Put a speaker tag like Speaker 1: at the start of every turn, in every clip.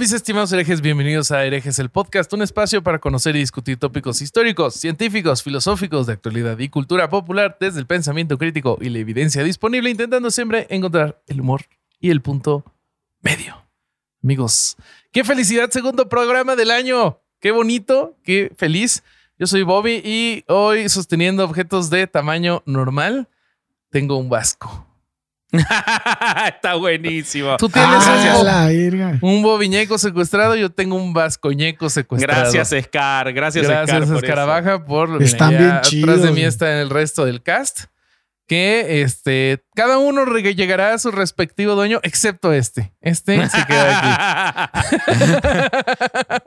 Speaker 1: ¿Qué tal mis estimados herejes? Bienvenidos a Herejes el Podcast, un espacio para conocer y discutir tópicos históricos, científicos, filosóficos, de actualidad y cultura popular desde el pensamiento crítico y la evidencia disponible, intentando siempre encontrar el humor y el punto medio. Amigos, qué felicidad, segundo programa del año. Qué bonito, qué feliz. Yo soy Bobby y hoy sosteniendo objetos de tamaño normal, tengo un vasco.
Speaker 2: Está buenísimo.
Speaker 1: Tú tienes
Speaker 3: Ah,
Speaker 1: un, un boviñeco secuestrado, yo tengo un vascoñeco secuestrado.
Speaker 2: Gracias, Scar. Gracias, Scar.
Speaker 1: Gracias,
Speaker 2: por
Speaker 1: Escarabaja, por
Speaker 3: Están
Speaker 1: mira,
Speaker 3: bien chidos,
Speaker 1: Atrás de mí está el resto del cast. Que este, cada uno llegará a su respectivo dueño, excepto este. Este se queda aquí.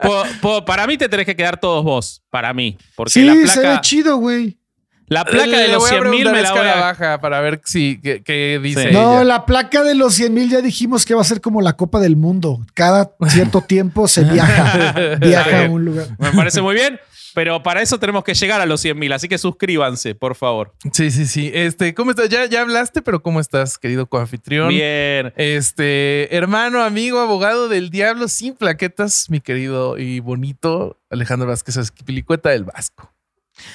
Speaker 2: Po- po- para mí te tenés que quedar todos vos. Para mí. Porque
Speaker 3: Sí,
Speaker 2: la
Speaker 3: se ve
Speaker 2: placa,
Speaker 3: chido, güey.
Speaker 2: La placa de
Speaker 1: Le
Speaker 2: los
Speaker 1: voy a
Speaker 2: 100 mil me la voy a.
Speaker 1: Escarabaja para ver si, qué, qué dice
Speaker 2: Sí.
Speaker 1: ella.
Speaker 3: No, la placa de los 100 mil ya dijimos que va a ser como la Copa del Mundo. Cada cierto tiempo se viaja, viaja a un lugar.
Speaker 2: Me parece muy bien. Pero para eso tenemos que llegar a los 100 mil. Así que suscríbanse, por favor.
Speaker 1: Sí, sí, sí. Este, ¿cómo estás? Ya, ya hablaste, pero ¿cómo estás, querido coanfitrión?
Speaker 2: Bien.
Speaker 1: Este, hermano, amigo, abogado del diablo sin plaquetas, mi querido y bonito Alejandro Vázquez Azquipilicueta del Vasco.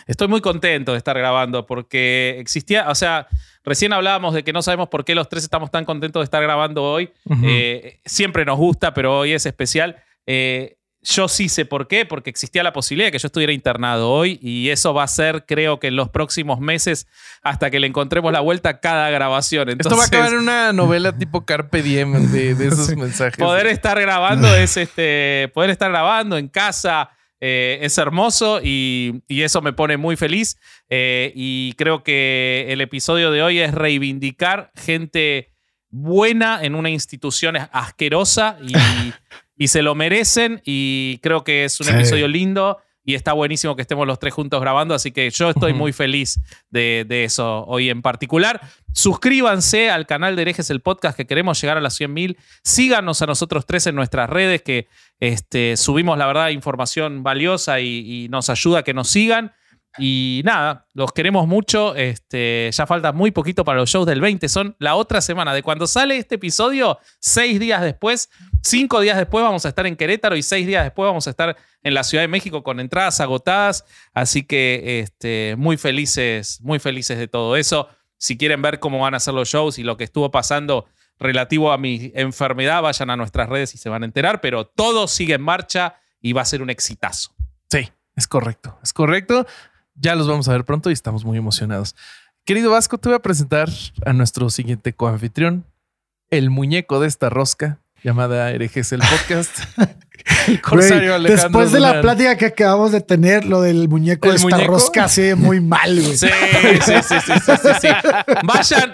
Speaker 2: Estoy muy contento de estar grabando porque existía, o sea, recién hablábamos de que no sabemos por qué los tres estamos tan contentos de estar grabando hoy. Eh, siempre nos gusta, pero hoy es especial. Eh, yo sí sé por qué, porque existía la posibilidad de que yo estuviera internado hoy y eso va a ser, creo que en los próximos meses, hasta que le encontremos la vuelta cada grabación.
Speaker 1: Esto va a acabar en una novela tipo Carpe Diem de, de esos mensajes.
Speaker 2: poder estar grabando es este poder estar grabando en casa eh, es hermoso y, y eso me pone muy feliz Eh, y creo que el episodio de hoy es reivindicar gente buena en una institución asquerosa y, y se lo merecen y creo que es un
Speaker 3: Sí.
Speaker 2: episodio lindo y está buenísimo que estemos los tres juntos grabando, así que yo estoy muy feliz de, de eso hoy en particular. Suscríbanse al canal de Herejes el Podcast, que queremos llegar a las 100.000. Síganos a nosotros tres en nuestras redes, que este, subimos, la verdad, información valiosa y, y nos ayuda a que nos sigan. Y nada, los queremos mucho. Este, ya falta muy poquito para los shows del 20. Son la otra semana. De cuando sale este episodio, seis días después, cinco días después vamos a estar en Querétaro y seis días después vamos a estar en la Ciudad de México con entradas agotadas. Así que este, muy felices, muy felices de todo eso. Si quieren ver cómo van a ser los shows y lo que estuvo pasando relativo a mi enfermedad, vayan a nuestras redes y se van a enterar. Pero todo sigue en marcha y va a ser un exitazo.
Speaker 1: Sí, es correcto, es correcto. Ya los vamos a ver pronto y estamos muy emocionados. Querido Vasco, te voy a presentar a nuestro siguiente coanfitrión, el muñeco de esta rosca llamada Herejes el Podcast. el corsario
Speaker 3: Güey,
Speaker 1: Alejandro
Speaker 3: después de la plática que acabamos de tener, lo del muñeco
Speaker 1: ¿El
Speaker 3: de esta
Speaker 1: muñeco?
Speaker 3: rosca se ve muy mal, güey.
Speaker 2: Sí, sí, sí, sí, sí, sí, sí. Vayan,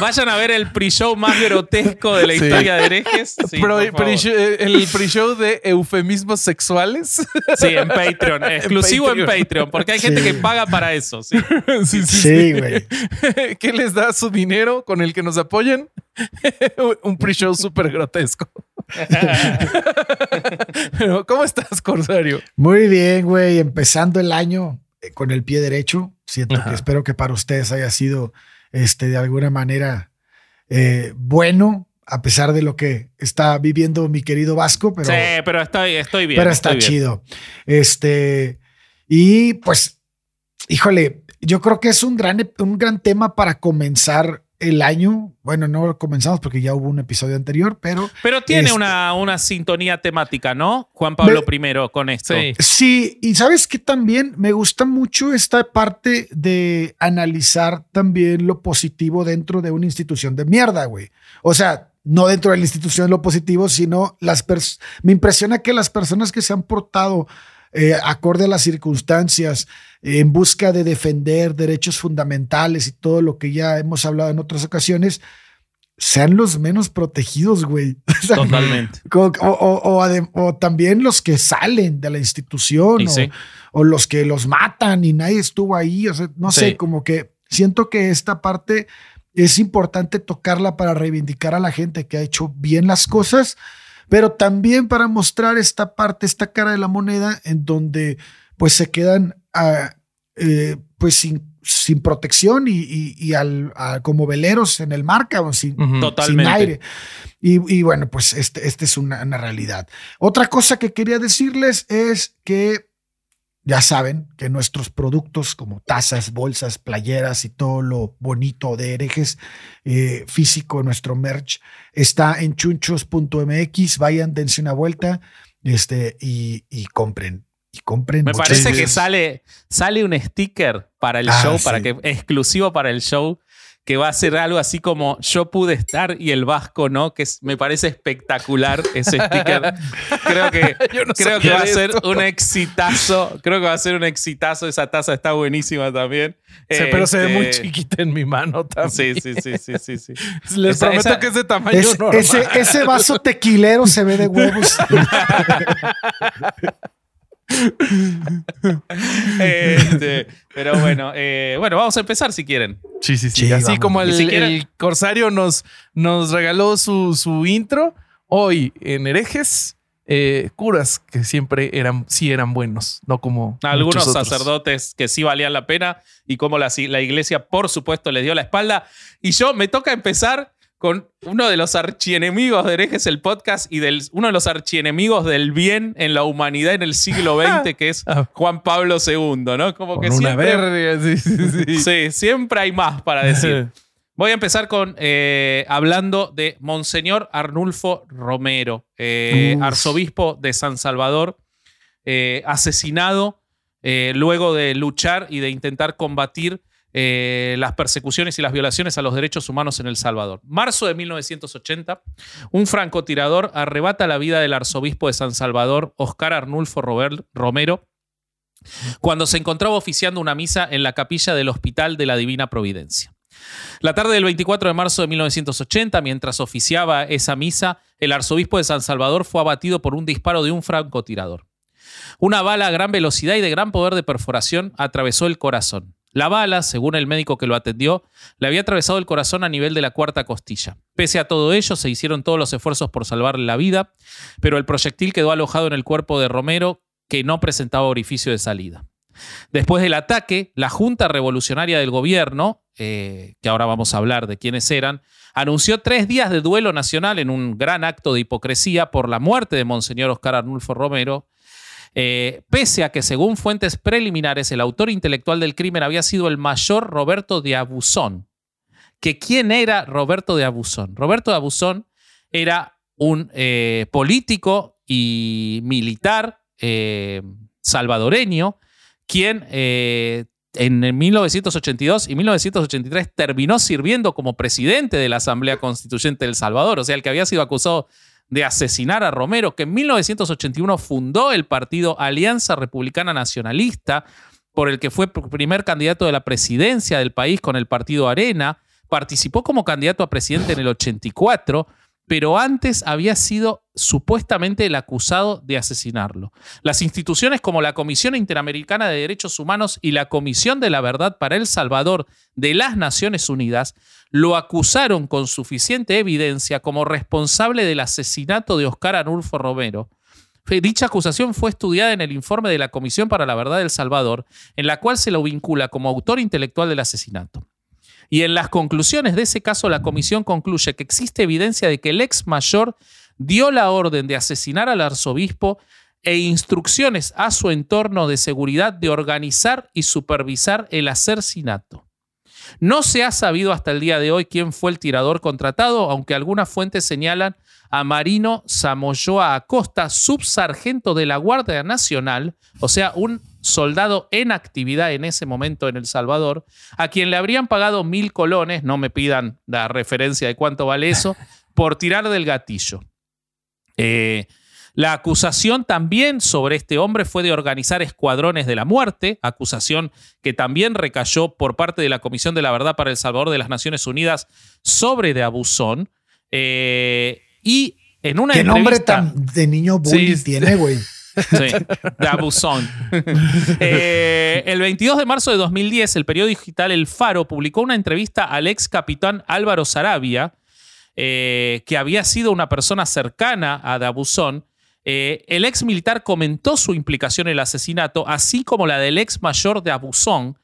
Speaker 2: vayan a ver el pre-show más grotesco de la
Speaker 1: Sí.
Speaker 2: historia de herejes.
Speaker 1: Pro- eh, el pre-show de eufemismos sexuales.
Speaker 2: Sí, en Patreon. Exclusivo en
Speaker 1: Patreon.
Speaker 2: Patreon. porque hay gente
Speaker 3: Sí.
Speaker 2: que paga para eso. Sí.
Speaker 1: sí, sí,
Speaker 3: Sí, güey.
Speaker 1: ¿Qué les da su dinero con el que nos apoyen? Un pre-show súper grotesco. Pero, ¿cómo estás, Corsario?
Speaker 3: Muy bien, güey. Empezando el año eh, con el pie derecho. Siento
Speaker 1: Ajá.
Speaker 3: que espero que para ustedes haya sido este, de alguna manera eh, bueno, a pesar de lo que está viviendo mi querido Vasco, pero,
Speaker 2: sí, pero estoy, estoy bien.
Speaker 3: pero
Speaker 2: estoy
Speaker 3: está
Speaker 2: bien.
Speaker 3: chido. Este, y pues, híjole, yo creo que es un gran, un gran tema para comenzar el año. Bueno, no comenzamos porque ya hubo un episodio anterior, pero
Speaker 2: Pero tiene
Speaker 3: Este-
Speaker 2: una, una sintonía temática, ¿no? Juan Pablo I con esto.
Speaker 1: Sí.
Speaker 3: Sí, y sabes que también me gusta mucho esta parte de analizar también lo positivo dentro de una institución de mierda, güey. O sea, no dentro de la institución lo positivo, sino las pers- me impresiona que las personas que se han portado eh, acorde a las circunstancias, eh, en busca de defender derechos fundamentales y todo lo que ya hemos hablado en otras ocasiones, sean los menos protegidos, güey. O sea,
Speaker 2: Totalmente.
Speaker 3: O, o- o también los que salen de la institución
Speaker 2: sí.
Speaker 3: o los que los matan y nadie estuvo ahí. O sea, no
Speaker 1: Sí.
Speaker 3: sé, como que siento que esta parte es importante tocarla para reivindicar a la gente que ha hecho bien las cosas, pero también para mostrar esta parte, esta cara de la moneda en donde pues se quedan ah, eh, pues sin, sin protección y, y- y al, a- como veleros en el mar, cabrón, sin,
Speaker 2: Totalmente.
Speaker 3: aire. Y, y bueno, pues este, este es una, una realidad. Otra cosa que quería decirles es que ya saben que nuestros productos como tazas, bolsas, playeras y todo lo bonito de herejes eh, físico, nuestro merch, está en chunchos.mx. Vayan, dense una vuelta este, y, y compren. Y compren.
Speaker 2: Me parece que sale, sale un sticker para el
Speaker 3: Ah,
Speaker 2: show,
Speaker 3: sí.
Speaker 2: para que, exclusivo para el show, que va a ser algo así como yo pude estar y el Vasco no, que es- me parece espectacular ese sticker. Creo que,
Speaker 1: Yo no
Speaker 2: creo que
Speaker 1: sabía
Speaker 2: va a ser un exitazo. Creo que va a ser un exitazo. Esa taza está buenísima también.
Speaker 1: Sí, pero se ve muy
Speaker 2: Este,
Speaker 1: chiquita en mi mano también.
Speaker 2: Sí, sí, sí, sí, sí, sí.
Speaker 1: Les
Speaker 2: Esa-
Speaker 1: prometo
Speaker 2: esa-
Speaker 1: que es de tamaño
Speaker 3: Es-
Speaker 1: normal.
Speaker 3: ese, ese vaso tequilero se ve de huevos.
Speaker 2: Este, pero bueno, eh, bueno, vamos a empezar si quieren.
Speaker 1: Sí, sí, sí.
Speaker 3: Sí,
Speaker 1: Así
Speaker 3: vamos.
Speaker 1: como el,
Speaker 2: si quieren-
Speaker 1: el Corsario nos, nos regaló su, su intro, hoy en herejes, eh, curas que siempre eran, sí eran buenos, no como
Speaker 2: Algunos
Speaker 1: otros.
Speaker 2: sacerdotes que sí valían la pena y como la, la iglesia, por supuesto, les dio la espalda. Y yo me toca empezar con uno de los archienemigos de herejes el podcast y del, uno de los archienemigos del bien en la humanidad en el siglo XX, que es
Speaker 1: Ah.
Speaker 2: Juan Pablo II, ¿no? Como
Speaker 1: Con
Speaker 2: que
Speaker 1: una
Speaker 2: siempre,
Speaker 1: verga, sí, sí, sí.
Speaker 2: Sí, siempre hay más para decir. Voy a empezar con eh, hablando de Monseñor Arnulfo Romero, eh, arzobispo de San Salvador, eh, asesinado luego de luchar y de intentar combatir eh, las persecuciones y las violaciones a los derechos humanos en El Salvador. Marzo de 1980, un francotirador arrebata la vida del arzobispo de San Salvador, Oscar Arnulfo Robert- Romero, cuando se encontraba oficiando una misa en la capilla del Hospital de la Divina Providencia. La tarde del 24 de marzo de 1980, mientras oficiaba esa misa, el arzobispo de San Salvador fue abatido por un disparo de un francotirador. Una bala a gran velocidad y de gran poder de perforación atravesó el corazón. La bala, según el médico que lo atendió, le había atravesado el corazón a nivel de la cuarta costilla. Pese a todo ello, se hicieron todos los esfuerzos por salvarle la vida, pero el proyectil quedó alojado en el cuerpo de Romero, que no presentaba orificio de salida. Después del ataque, la Junta Revolucionaria del Gobierno, eh, que ahora vamos a hablar de quiénes eran, anunció tres días de duelo nacional en un gran acto de hipocresía por la muerte de Monseñor Oscar Arnulfo Romero, eh, pese a que según fuentes preliminares el autor intelectual del crimen había sido el mayor Roberto de Abusón. ¿Que ¿Quién era Roberto de Abusón? Roberto de Abusón era un eh, político y militar eh, salvadoreño, quien en 1982 y 1983 terminó sirviendo como presidente de la Asamblea Constituyente del Salvador, o sea, el que había sido acusado de asesinar a Romero, que en 1981 fundó el partido Alianza Republicana Nacionalista, por el que fue primer candidato de la presidencia del país con el partido Arena, participó como candidato a presidente en el 84, pero antes había sido supuestamente el acusado de asesinarlo. Las instituciones como la Comisión Interamericana de Derechos Humanos y la Comisión de la Verdad para El Salvador de las Naciones Unidas lo acusaron con suficiente evidencia como responsable del asesinato de Oscar Arnulfo Romero. Dicha acusación fue estudiada en el informe de la Comisión para la Verdad del Salvador, en la cual se lo vincula como autor intelectual del asesinato. Y en las conclusiones de ese caso, la comisión concluye que existe evidencia de que el ex mayor dio la orden de asesinar al arzobispo e instrucciones a su entorno de seguridad de organizar y supervisar el asesinato. No se ha sabido hasta el día de hoy quién fue el tirador contratado, aunque algunas fuentes señalan a Marino Samoyoa Acosta, subsargento de la Guardia Nacional, o sea, un soldado en actividad en ese momento en El Salvador, a quien le habrían pagado mil colones, no me pidan la referencia de cuánto vale eso, por tirar del gatillo. Eh, la acusación también sobre este hombre fue de organizar escuadrones de la muerte, acusación que también recayó por parte de la Comisión de la Verdad para El Salvador de las Naciones Unidas sobre de Abusón. Eh, y en una
Speaker 3: ¿Qué nombre tan de niño bully
Speaker 1: Sí,
Speaker 3: tiene, güey?
Speaker 2: Sí, de abusón. Eh, el 22 de marzo de 2010, el periódico digital El Faro publicó una entrevista al ex capitán Álvaro Sarabia, eh, que había sido una persona cercana a Dabuzón, Eh, el ex militar comentó su implicación en el asesinato, así como la del ex mayor de Abusón.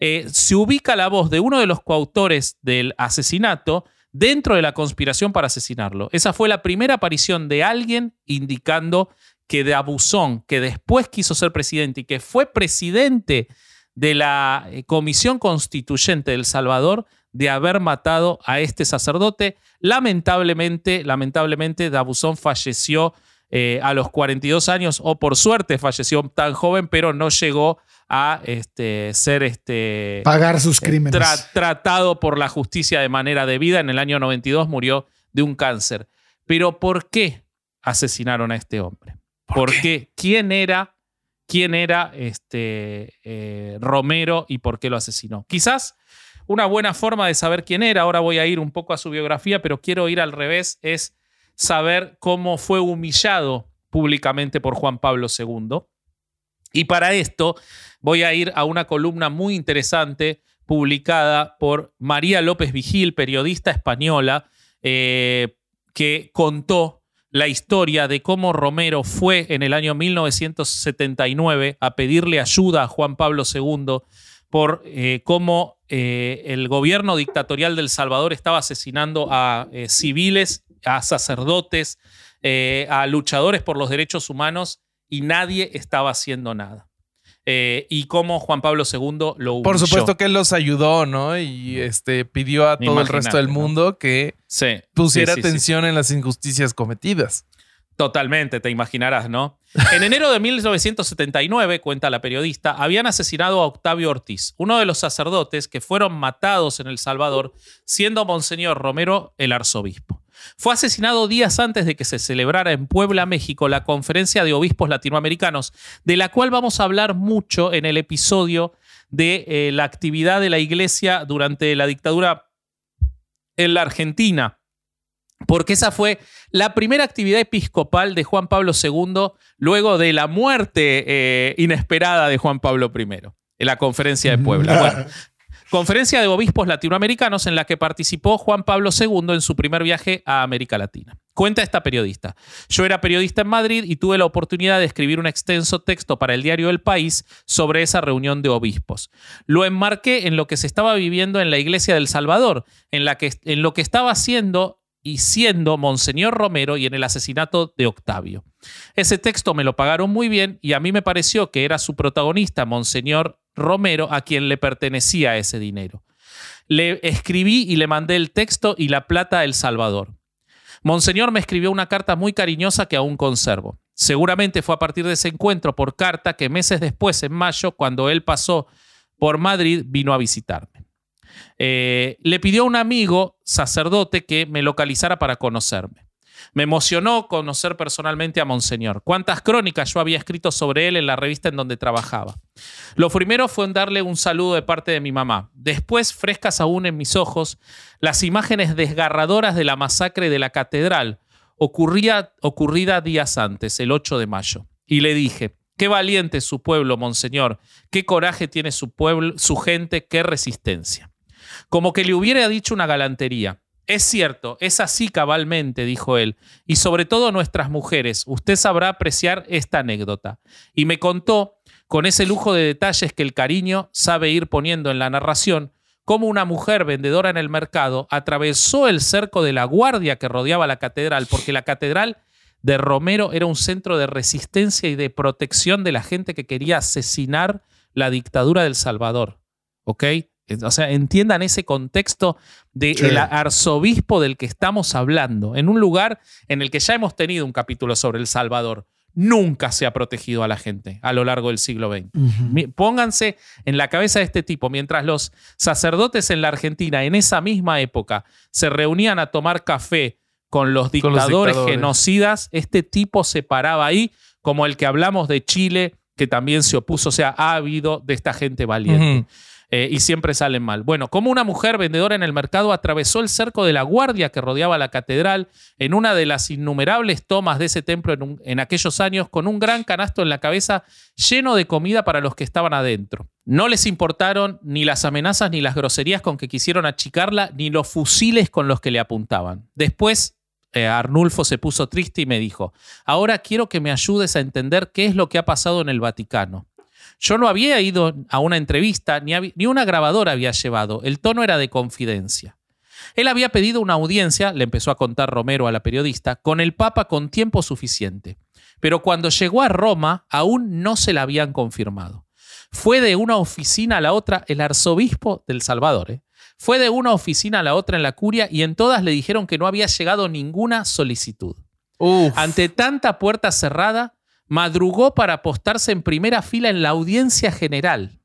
Speaker 2: Eh, se ubica la voz de uno de los coautores del asesinato dentro de la conspiración para asesinarlo. Esa fue la primera aparición de alguien indicando que de Abusón, que después quiso ser presidente y que fue presidente de la eh, Comisión Constituyente del Salvador, de haber matado a este sacerdote. Lamentablemente, lamentablemente, Dabuzón falleció eh, a los 42 años, o por suerte falleció tan joven, pero no llegó a este, ser este,
Speaker 3: pagar sus eh, crímenes.
Speaker 2: tratado por la justicia de manera debida. En el año 92 murió de un cáncer. Pero ¿por qué asesinaron a este hombre? ¿Por, qué? ¿Quién era? ¿Quién era este, eh, Romero y por qué lo asesinó? Quizás una buena forma de saber quién era, ahora voy a ir un poco a su biografía, pero quiero ir al revés, es saber cómo fue humillado públicamente por Juan Pablo II. Y para esto voy a ir a una columna muy interesante publicada por María López Vigil, periodista española, eh, que contó la historia de cómo Romero fue en el año 1979 a pedirle ayuda a Juan Pablo II por eh, cómo eh, el gobierno dictatorial del Salvador estaba asesinando a eh, civiles, a sacerdotes, a luchadores por los derechos humanos y nadie estaba haciendo nada. Y cómo Juan Pablo II lo humilló.
Speaker 1: Por supuesto que él los ayudó, ¿no? Y este, pidió a todo el resto del mundo que pusiera atención en las injusticias cometidas.
Speaker 2: Totalmente, te imaginarás, ¿no? En enero de 1979, cuenta la periodista, habían asesinado a Octavio Ortiz, uno de los sacerdotes que fueron matados en El Salvador, siendo Monseñor Romero el arzobispo. Fue asesinado días antes de que se celebrara en Puebla, México, la conferencia de obispos latinoamericanos, de la cual vamos a hablar mucho en el episodio de eh, la actividad de la iglesia durante la dictadura en la Argentina porque esa fue la primera actividad episcopal de Juan Pablo II luego de la muerte eh, inesperada de Juan Pablo I, en la conferencia de Puebla. conferencia de obispos latinoamericanos en la que participó Juan Pablo II en su primer viaje a América Latina. Cuenta esta periodista. Yo era periodista en Madrid y tuve la oportunidad de escribir un extenso texto para el diario El País sobre esa reunión de obispos. Lo enmarqué en lo que se estaba viviendo en la iglesia del Salvador, en, en lo que estaba haciendo y siendo Monseñor Romero y en el asesinato de Octavio. Ese texto me lo pagaron muy bien y a mí me pareció que era su protagonista, Monseñor Romero, a quien le pertenecía ese dinero. Le escribí y le mandé el texto y la plata a El Salvador. Monseñor me escribió una carta muy cariñosa que aún conservo. Seguramente fue a partir de ese encuentro por carta que meses después, en mayo, cuando él pasó por Madrid, vino a visitarme. Eh, le pidió a un amigo sacerdote que me localizara para conocerme. Me emocionó conocer personalmente a Monseñor. Cuántas crónicas yo había escrito sobre él en la revista en donde trabajaba. Lo primero fue en darle un saludo de parte de mi mamá. Después, frescas aún en mis ojos, las imágenes desgarradoras de la masacre de la catedral, ocurría, ocurrida días antes, el 8 de mayo. Y le dije, qué valiente es su pueblo, Monseñor, qué coraje tiene su pueblo, su gente, qué resistencia como que le hubiera dicho una galantería. Es cierto, es así cabalmente, dijo él, y sobre todo nuestras mujeres, usted sabrá apreciar esta anécdota. Y me contó, con ese lujo de detalles que el cariño sabe ir poniendo en la narración, cómo una mujer vendedora en el mercado atravesó el cerco de la guardia que rodeaba la catedral, porque la catedral de Romero era un centro de resistencia y de protección de la gente que quería asesinar la dictadura del Salvador. ¿Ok? O sea, entiendan ese contexto del arzobispo del que estamos hablando, en un lugar en el que ya hemos tenido un capítulo sobre El Salvador. Nunca se ha protegido a la gente a lo largo del siglo XX. Pónganse en la cabeza de este tipo, mientras los sacerdotes en la Argentina en esa misma época se reunían a tomar café con los dictadores, genocidas, este tipo se paraba ahí, como el que hablamos de Chile, que también se opuso, o sea, ha habido de esta gente valiente. Eh, y siempre salen mal. Bueno, como una mujer vendedora en el mercado atravesó el cerco de la guardia que rodeaba la catedral en una de las innumerables tomas de ese templo en, aquellos años con un gran canasto en la cabeza lleno de comida para los que estaban adentro. No les importaron ni las amenazas ni las groserías con que quisieron achicarla, ni los fusiles con los que le apuntaban. Después eh, Arnulfo se puso triste y me dijo, ahora quiero que me ayudes a entender qué es lo que ha pasado en el Vaticano. Yo no había ido a una entrevista, ni, ni una grabadora había llevado, el tono era de confidencia. Él había pedido una audiencia, le empezó a contar Romero a la periodista, con el Papa con tiempo suficiente. Pero cuando llegó a Roma, aún no se la habían confirmado. Fue de una oficina a la otra el arzobispo del Salvador. ¿eh? Fue de una oficina a la otra en la curia y en todas le dijeron que no había llegado ninguna solicitud. Ante tanta puerta cerrada, madrugó para apostarse en primera fila en la audiencia general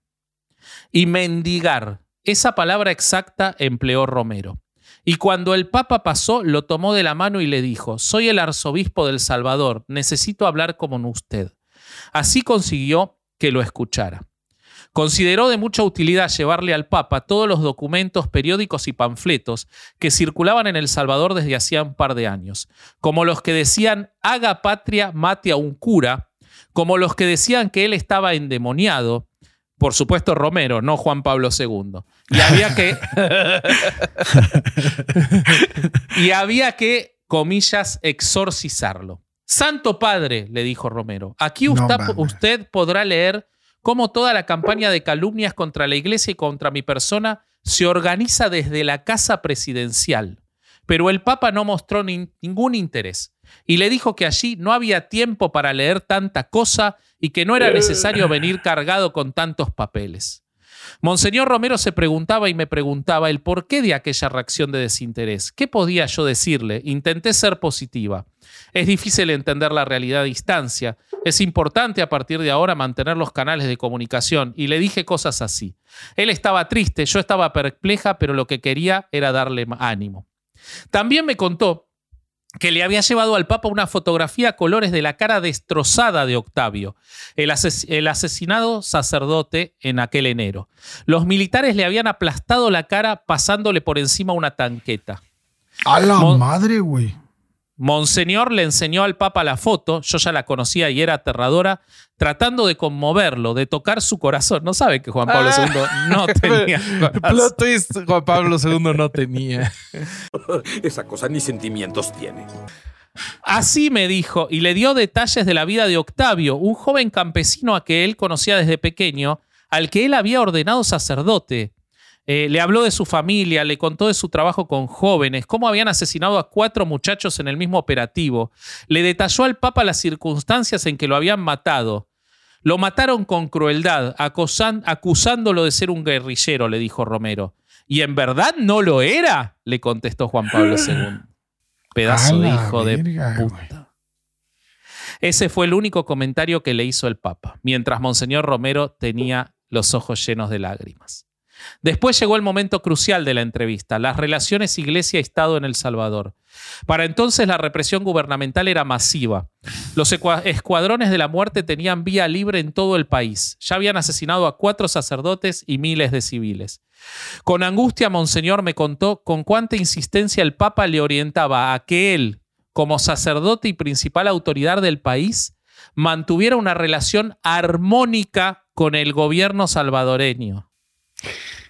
Speaker 2: y mendigar. Esa palabra exacta empleó Romero. Y cuando el Papa pasó, lo tomó de la mano y le dijo, soy el arzobispo del Salvador, necesito hablar como usted. Así consiguió que lo escuchara. Consideró de mucha utilidad llevarle al Papa todos los documentos, periódicos y panfletos que circulaban en El Salvador desde hacía un par de años, como los que decían haga patria, mate a un cura, como los que decían que él estaba endemoniado, por supuesto Romero, no Juan Pablo II. Y había que. y había que, comillas, exorcizarlo. Santo Padre, le dijo Romero, aquí usted, usted podrá leer cómo toda la campaña de calumnias contra la iglesia y contra mi persona se organiza desde la casa presidencial. Pero el Papa no mostró ningún interés y le dijo que allí no había tiempo para leer tanta cosa y que no era necesario venir cargado con tantos papeles. Monseñor Romero se preguntaba y me preguntaba el porqué de aquella reacción de desinterés. ¿Qué podía yo decirle? Intenté ser positiva. Es difícil entender la realidad a distancia. Es importante a partir de ahora mantener los canales de comunicación. Y le dije cosas así. Él estaba triste, yo estaba perpleja, pero lo que quería era darle ánimo. También me contó que le había llevado al Papa una fotografía a colores de la cara destrozada de Octavio, el, asesinado sacerdote en aquel enero. Los militares le habían aplastado la cara pasándole por encima una tanqueta.
Speaker 3: A la madre, güey.
Speaker 2: Monseñor le enseñó al Papa la foto, yo ya la conocía y era aterradora, tratando de conmoverlo, de tocar su corazón. No sabe que Juan Pablo II ah. no tenía.
Speaker 1: Plot twist, Juan Pablo II no tenía.
Speaker 4: Esa cosa ni sentimientos tiene.
Speaker 2: Así me dijo, y le dio detalles de la vida de Octavio, un joven campesino a que él conocía desde pequeño, al que él había ordenado sacerdote. Eh, le habló de su familia, le contó de su trabajo con jóvenes, cómo habían asesinado a cuatro muchachos en el mismo operativo. Le detalló al Papa las circunstancias en que lo habían matado. Lo mataron con crueldad, acusándolo de ser un guerrillero, le dijo Romero. ¿Y en verdad no lo era? le contestó Juan Pablo II. Pedazo de hijo de puta. Ese fue el único comentario que le hizo el Papa, mientras Monseñor Romero tenía los ojos llenos de lágrimas. Después llegó el momento crucial de la entrevista, las relaciones Iglesia-Estado en El Salvador. Para entonces la represión gubernamental era masiva. Los escuadrones de la muerte tenían vía libre en todo el país. Ya habían asesinado a cuatro sacerdotes y miles de civiles. Con angustia, Monseñor me contó con cuánta insistencia el Papa le orientaba a que él, como sacerdote y principal autoridad del país, mantuviera una relación armónica con el gobierno salvadoreño.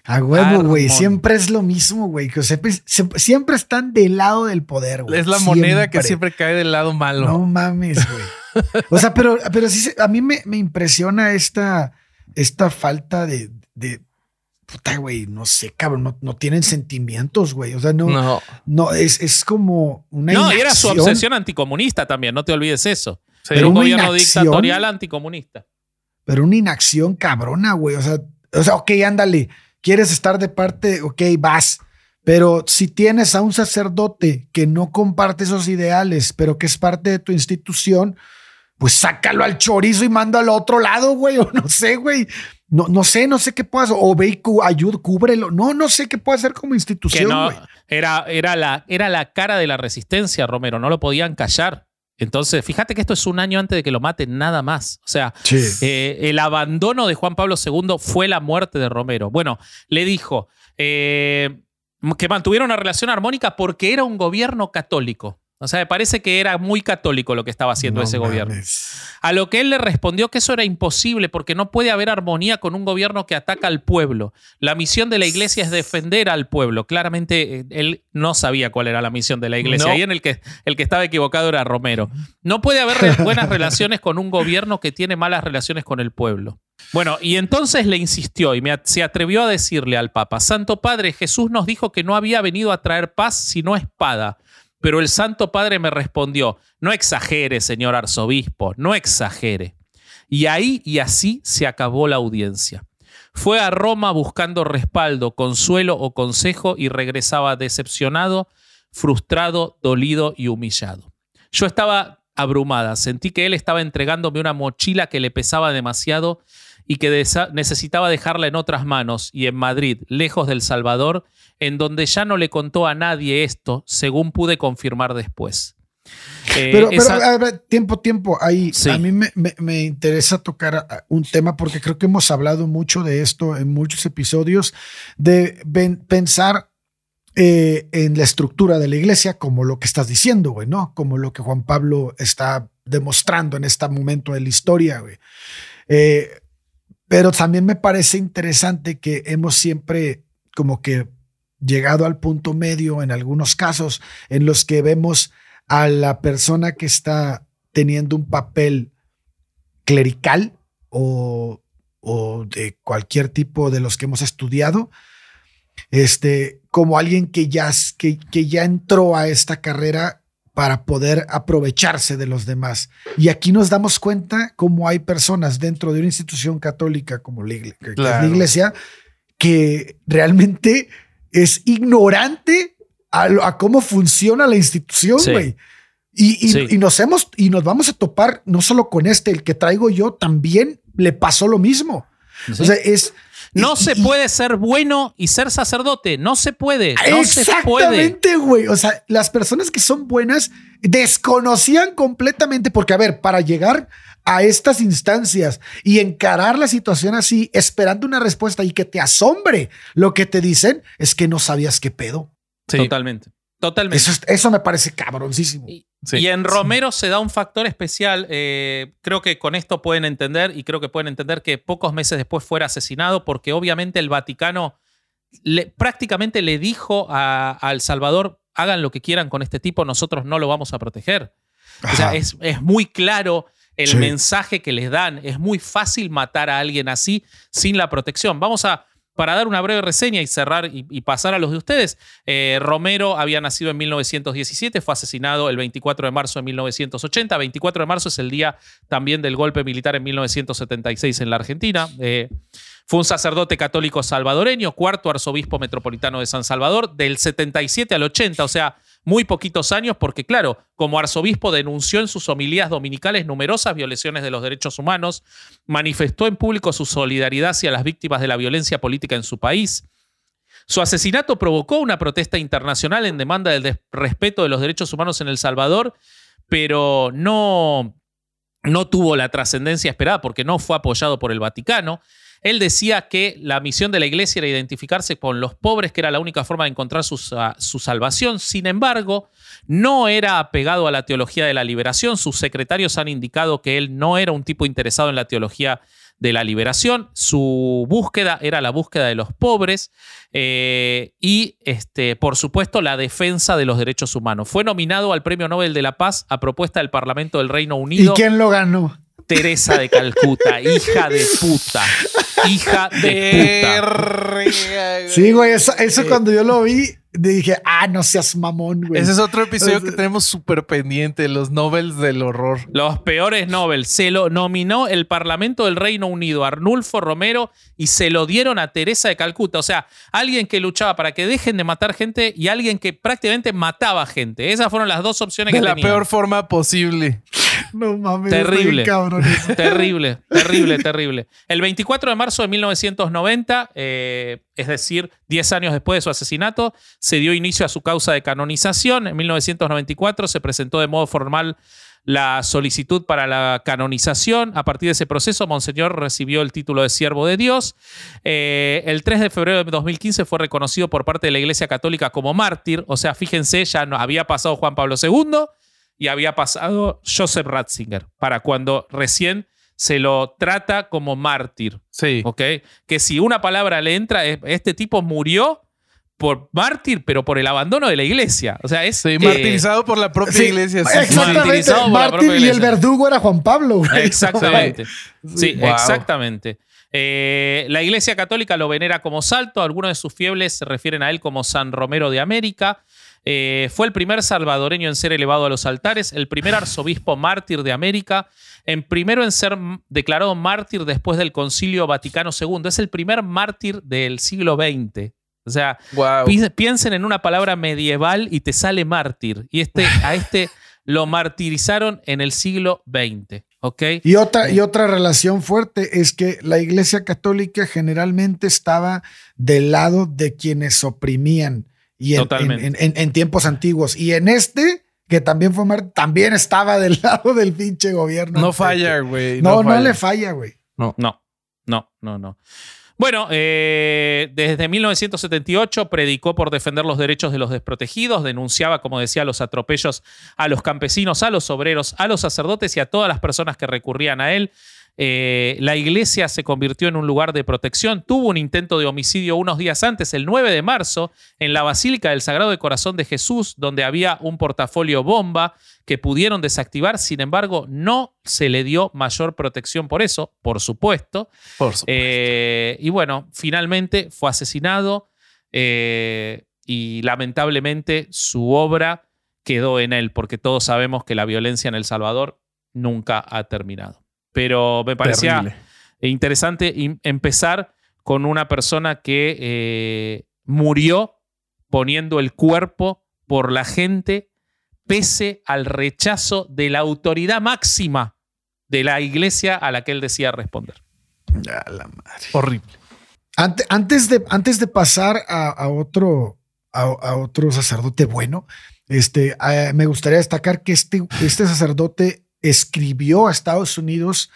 Speaker 3: A huevo, güey. Siempre es lo mismo, güey. Que siempre, están del lado del poder, güey.
Speaker 1: Es la moneda que siempre cae del lado malo.
Speaker 3: No mames, güey. o sea, pero, pero sí, a mí me, impresiona esta, esta falta de, de puta, güey, no sé, cabrón, no, tienen sentimientos, güey. O sea, no, no, es, es como una. No,
Speaker 2: y era su obsesión anticomunista también, no te olvides eso. pero un gobierno dictatorial anticomunista.
Speaker 3: Pero una inacción cabrona, güey. O sea, o sea, ok, ándale, quieres estar de parte, ok, vas. Pero si tienes a un sacerdote que no comparte esos ideales, pero que es parte de tu institución, pues sácalo al chorizo y manda al otro lado, güey, o no sé, güey. No, no sé, no sé qué puedas, o ve y ayuda, cúbrelo. No, no sé qué puede hacer como institución, güey.
Speaker 2: era, era, la, era la cara de la resistencia, Romero, no lo podían callar. Entonces, fíjate que esto es un año antes de que lo maten, nada más. O sea, eh, el abandono de Juan Pablo II fue la muerte de Romero. Bueno, le dijo eh, que mantuvieron una relación armónica porque era un gobierno católico. O sea, me parece que era muy católico lo que estaba haciendo
Speaker 3: No
Speaker 2: ese gobierno. A lo que él le respondió que eso era imposible porque no puede haber armonía con un gobierno que ataca al pueblo. La misión de la iglesia es defender al pueblo. Claramente eh, él no sabía cuál era la misión de la iglesia.
Speaker 1: No.
Speaker 2: Ahí en el que, el que estaba equivocado era Romero. No puede haber re- buenas relaciones con un gobierno que tiene malas relaciones con el pueblo. Bueno, y entonces le insistió y me at- se atrevió a decirle al Papa, Santo Padre, Jesús nos dijo que no había venido a traer paz sino espada. Pero el Santo Padre me respondió, no exagere, señor arzobispo, no exagere. Y ahí y así se acabó la audiencia. Fue a Roma buscando respaldo, consuelo o consejo y regresaba decepcionado, frustrado, dolido y humillado. Yo estaba abrumada, sentí que él estaba entregándome una mochila que le pesaba demasiado y que necesitaba dejarla en otras manos y en Madrid, lejos del Salvador, en donde ya no le contó a nadie esto, según pude confirmar después. Eh,
Speaker 3: Pero, a ver, tiempo, tiempo. Ahí
Speaker 2: Sí.
Speaker 3: a mí me, me- me interesa tocar a- un tema porque creo que hemos hablado mucho de esto en muchos episodios, de pensar eh, en la estructura de la iglesia como lo que estás diciendo, güey, ¿no? Como lo que Juan Pablo está demostrando en este momento de la historia, güey. Eh, pero también me parece interesante que hemos siempre como que llegado al punto medio en algunos casos en los que vemos a la persona que está teniendo un papel clerical o, o de cualquier tipo de los que hemos estudiado, este, como alguien que ya, que, que ya entró a esta carrera para poder aprovecharse de los demás. Y aquí nos damos cuenta cómo hay personas dentro de una institución católica como la, iglesia que realmente es ignorante a, lo- a cómo funciona la institución,
Speaker 2: Sí.
Speaker 3: güey. Y, y-
Speaker 2: Sí.
Speaker 3: y nos hemos y nos vamos a topar no solo con este, el que traigo yo también le pasó lo mismo.
Speaker 2: ¿Sí?
Speaker 3: O sea, es
Speaker 2: No
Speaker 3: y-
Speaker 2: se
Speaker 3: y-
Speaker 2: puede ser bueno y ser sacerdote. No se puede. No.
Speaker 3: Exactamente, güey. O sea, las personas que son buenas desconocían completamente, porque a ver, para llegar a estas instancias y encarar la situación así, esperando una respuesta y que te asombre lo que te dicen, es que no sabías qué pedo.
Speaker 1: Sí.
Speaker 2: Totalmente. Totalmente.
Speaker 3: Eso, es- eso me parece cabroncísimo.
Speaker 2: Y-
Speaker 1: Sí.
Speaker 2: Y en Romero se da un factor especial. eh, creo que con esto pueden entender y creo que pueden entender que pocos meses después fuera asesinado porque obviamente el Vaticano le- prácticamente le dijo a, a El Salvador, hagan lo que quieran con este tipo, nosotros no lo vamos a proteger. O sea, es, es muy claro el
Speaker 3: Sí.
Speaker 2: mensaje que les dan. Es muy fácil matar a alguien así sin la protección. Vamos a, para dar una breve reseña y cerrar y, pasar a los de ustedes, eh, Romero había nacido en 1917, fue asesinado el 24 de marzo de 1980. 24 de marzo es el día también del golpe militar en 1976 en la Argentina. Eh, fue un sacerdote católico salvadoreño, cuarto arzobispo metropolitano de San Salvador, del 77 al 80, o sea, muy poquitos años, porque claro, como arzobispo denunció en sus homilías dominicales numerosas violaciones de los derechos humanos, manifestó en público su solidaridad hacia las víctimas de la violencia política en su país. Su asesinato provocó una protesta internacional en demanda del respeto de los derechos humanos en El Salvador, pero no, no tuvo la trascendencia esperada porque no fue apoyado por el Vaticano. Él decía que la misión de la iglesia era identificarse con los pobres, que era la única forma de encontrar su, su salvación. Sin embargo, no era apegado a la teología de la liberación. Sus secretarios han indicado que él no era un tipo interesado en la teología de la liberación. Su búsqueda era la búsqueda de los pobres eh, y, este, por supuesto, la defensa de los derechos humanos. Fue nominado al Premio Nobel de la Paz a propuesta del Parlamento del Reino
Speaker 3: ¿Y
Speaker 2: Unido.
Speaker 3: quién lo ganó?
Speaker 2: Teresa de Calcuta, hija de puta. Hija de puta.
Speaker 3: Sí, güey, eso, eso cuando yo lo vi, dije, ah, no seas mamón, güey.
Speaker 1: Ese es otro episodio que tenemos súper pendiente, los Nobels del horror.
Speaker 2: Los peores Nobel. Se lo nominó el Parlamento del Reino Unido, Arnulfo Romero, y se lo dieron a Teresa de Calcuta. O sea, alguien que luchaba para que dejen de matar gente y alguien que prácticamente mataba gente. Esas fueron las dos opciones
Speaker 1: De
Speaker 2: que
Speaker 1: la
Speaker 2: tenían.
Speaker 1: peor forma posible.
Speaker 3: No mames,
Speaker 2: Terrible.
Speaker 3: cabrón.
Speaker 2: Terrible, terrible, terrible. El 24 de marzo de 1990, eh, es decir, 10 años después de su asesinato, se dio inicio a su causa de canonización. En 1994 se presentó de modo formal la solicitud para la canonización. A partir de ese proceso, Monseñor recibió el título de siervo de Dios. Eh, el 3 de febrero de 2015 fue reconocido por parte de la Iglesia Católica como mártir. O sea, fíjense, ya no, había pasado Juan Pablo II y había pasado Joseph Ratzinger, para cuando recién se lo trata como mártir.
Speaker 1: Sí.
Speaker 2: ¿Ok? Que si una palabra le entra, es- este tipo murió por mártir, pero por el abandono de la iglesia. O sea, es.
Speaker 1: Sí,
Speaker 2: eh,
Speaker 1: martirizado por la propia
Speaker 3: Sí,
Speaker 1: iglesia. sí.
Speaker 3: Exactamente.
Speaker 2: Martirizado por la
Speaker 3: Martín
Speaker 2: propia
Speaker 3: y el
Speaker 2: iglesia.
Speaker 3: verdugo era Juan Pablo. güey.
Speaker 2: Exactamente. Sí,
Speaker 1: Wow.
Speaker 2: exactamente. Eh, la Iglesia Católica lo venera como salto. Algunos de sus fieles se refieren a él como San Romero de América. Eh, fue el primer salvadoreño en ser elevado a los altares, el primer arzobispo mártir de América, en primero en ser declarado mártir después del Concilio Vaticano II. Es el primer mártir del siglo XX. O sea,
Speaker 1: Wow.
Speaker 2: Pi- Piensen en una palabra medieval y te sale mártir. Y este, a este lo martirizaron en el siglo XX. ¿Ok?
Speaker 3: Y otra, y otra relación fuerte es que la Iglesia Católica generalmente estaba del lado de quienes oprimían y en,
Speaker 2: Totalmente.
Speaker 3: en- en- en tiempos antiguos. Y en este, que también fue también estaba del lado del pinche gobierno.
Speaker 1: No falla, güey.
Speaker 3: No, no,
Speaker 1: falla.
Speaker 3: le falla, güey.
Speaker 2: No, no, no, no. Bueno, eh, desde 1978 predicó por defender los derechos de los desprotegidos, denunciaba, como decía, los atropellos a los campesinos, a los obreros, a los sacerdotes y a todas las personas que recurrían a él. Eh, la iglesia se convirtió en un lugar de protección. Tuvo un intento de homicidio unos días antes, el 9 de marzo, en la Basílica del Sagrado de Corazón de Jesús, donde había un portafolio bomba que pudieron desactivar. Sin embargo, no se le dio mayor protección por eso, por supuesto.
Speaker 1: Por supuesto.
Speaker 2: Eh, y bueno, finalmente fue asesinado eh, y lamentablemente su obra quedó en él, porque todos sabemos que la violencia en El Salvador nunca ha terminado. Pero me parecía
Speaker 1: Terrible.
Speaker 2: interesante empezar con una persona que eh, murió poniendo el cuerpo por la gente pese al rechazo de la autoridad máxima de la iglesia a la que él decía responder.
Speaker 3: Ya la madre.
Speaker 1: Horrible.
Speaker 3: Ante- Antes de, antes de pasar a, a otro, a, a otro sacerdote bueno, este, eh, me gustaría destacar que este, este sacerdote escribió a Estados Unidos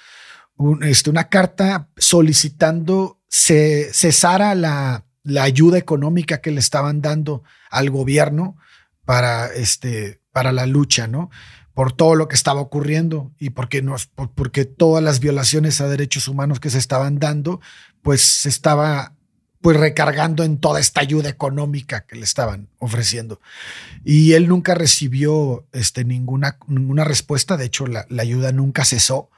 Speaker 3: un- este, una carta solicitando se cesara la, la ayuda económica que le estaban dando al gobierno para, este, para la lucha, ¿no? Por todo lo que estaba ocurriendo y porque, porque todas las violaciones a derechos humanos que se estaban dando, pues se estaba pues recargando en toda esta ayuda económica que le estaban ofreciendo. Y él nunca recibió este, ninguna, ninguna respuesta, de hecho la, la ayuda nunca cesó.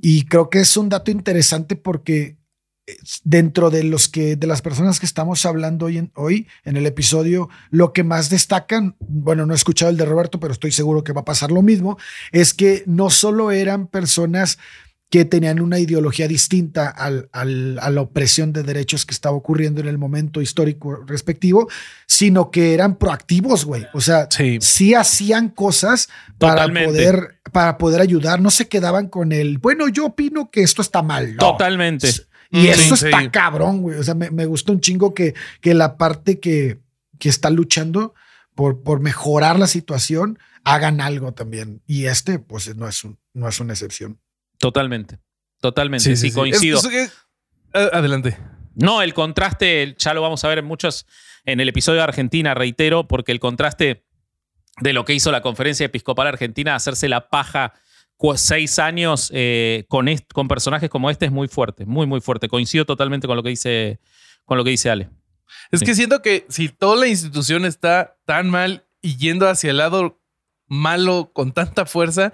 Speaker 3: Y creo que es un dato interesante porque eh, dentro de los que de las personas que estamos hablando hoy en, hoy en el episodio, lo que más destacan, bueno, no he escuchado el de Roberto, pero estoy seguro que va a pasar lo mismo, es que no solo eran personas que tenían una ideología distinta al, al- a la opresión de derechos que estaba ocurriendo en el momento histórico respectivo, sino que eran proactivos, güey. O sea,
Speaker 1: Sí.
Speaker 3: sí hacían cosas para poder, para poder ayudar, no se quedaban con el, bueno, yo opino que esto está mal. No.
Speaker 2: Totalmente.
Speaker 3: Y
Speaker 1: Mm,
Speaker 3: eso
Speaker 1: sí,
Speaker 3: está
Speaker 1: sí.
Speaker 3: cabrón, güey. O sea, me, me gusta un chingo que, que la parte que, que está luchando por, por mejorar la situación hagan algo también. Y este, pues, no es, un, no es una excepción.
Speaker 2: Totalmente. Totalmente. Sí, coincido.
Speaker 1: Es- es- eh, adelante.
Speaker 2: No, el contraste, ya lo vamos a ver en muchos, en el episodio de Argentina, reitero, porque el contraste de lo que hizo la conferencia episcopal argentina, hacerse la paja seis años eh, con, con personajes como este es muy fuerte, muy, muy fuerte. Coincido totalmente con lo que dice, con lo que dice Ale.
Speaker 1: Es
Speaker 2: Sí.
Speaker 1: que siento que si toda la institución está tan mal y yendo hacia el lado malo con tanta fuerza,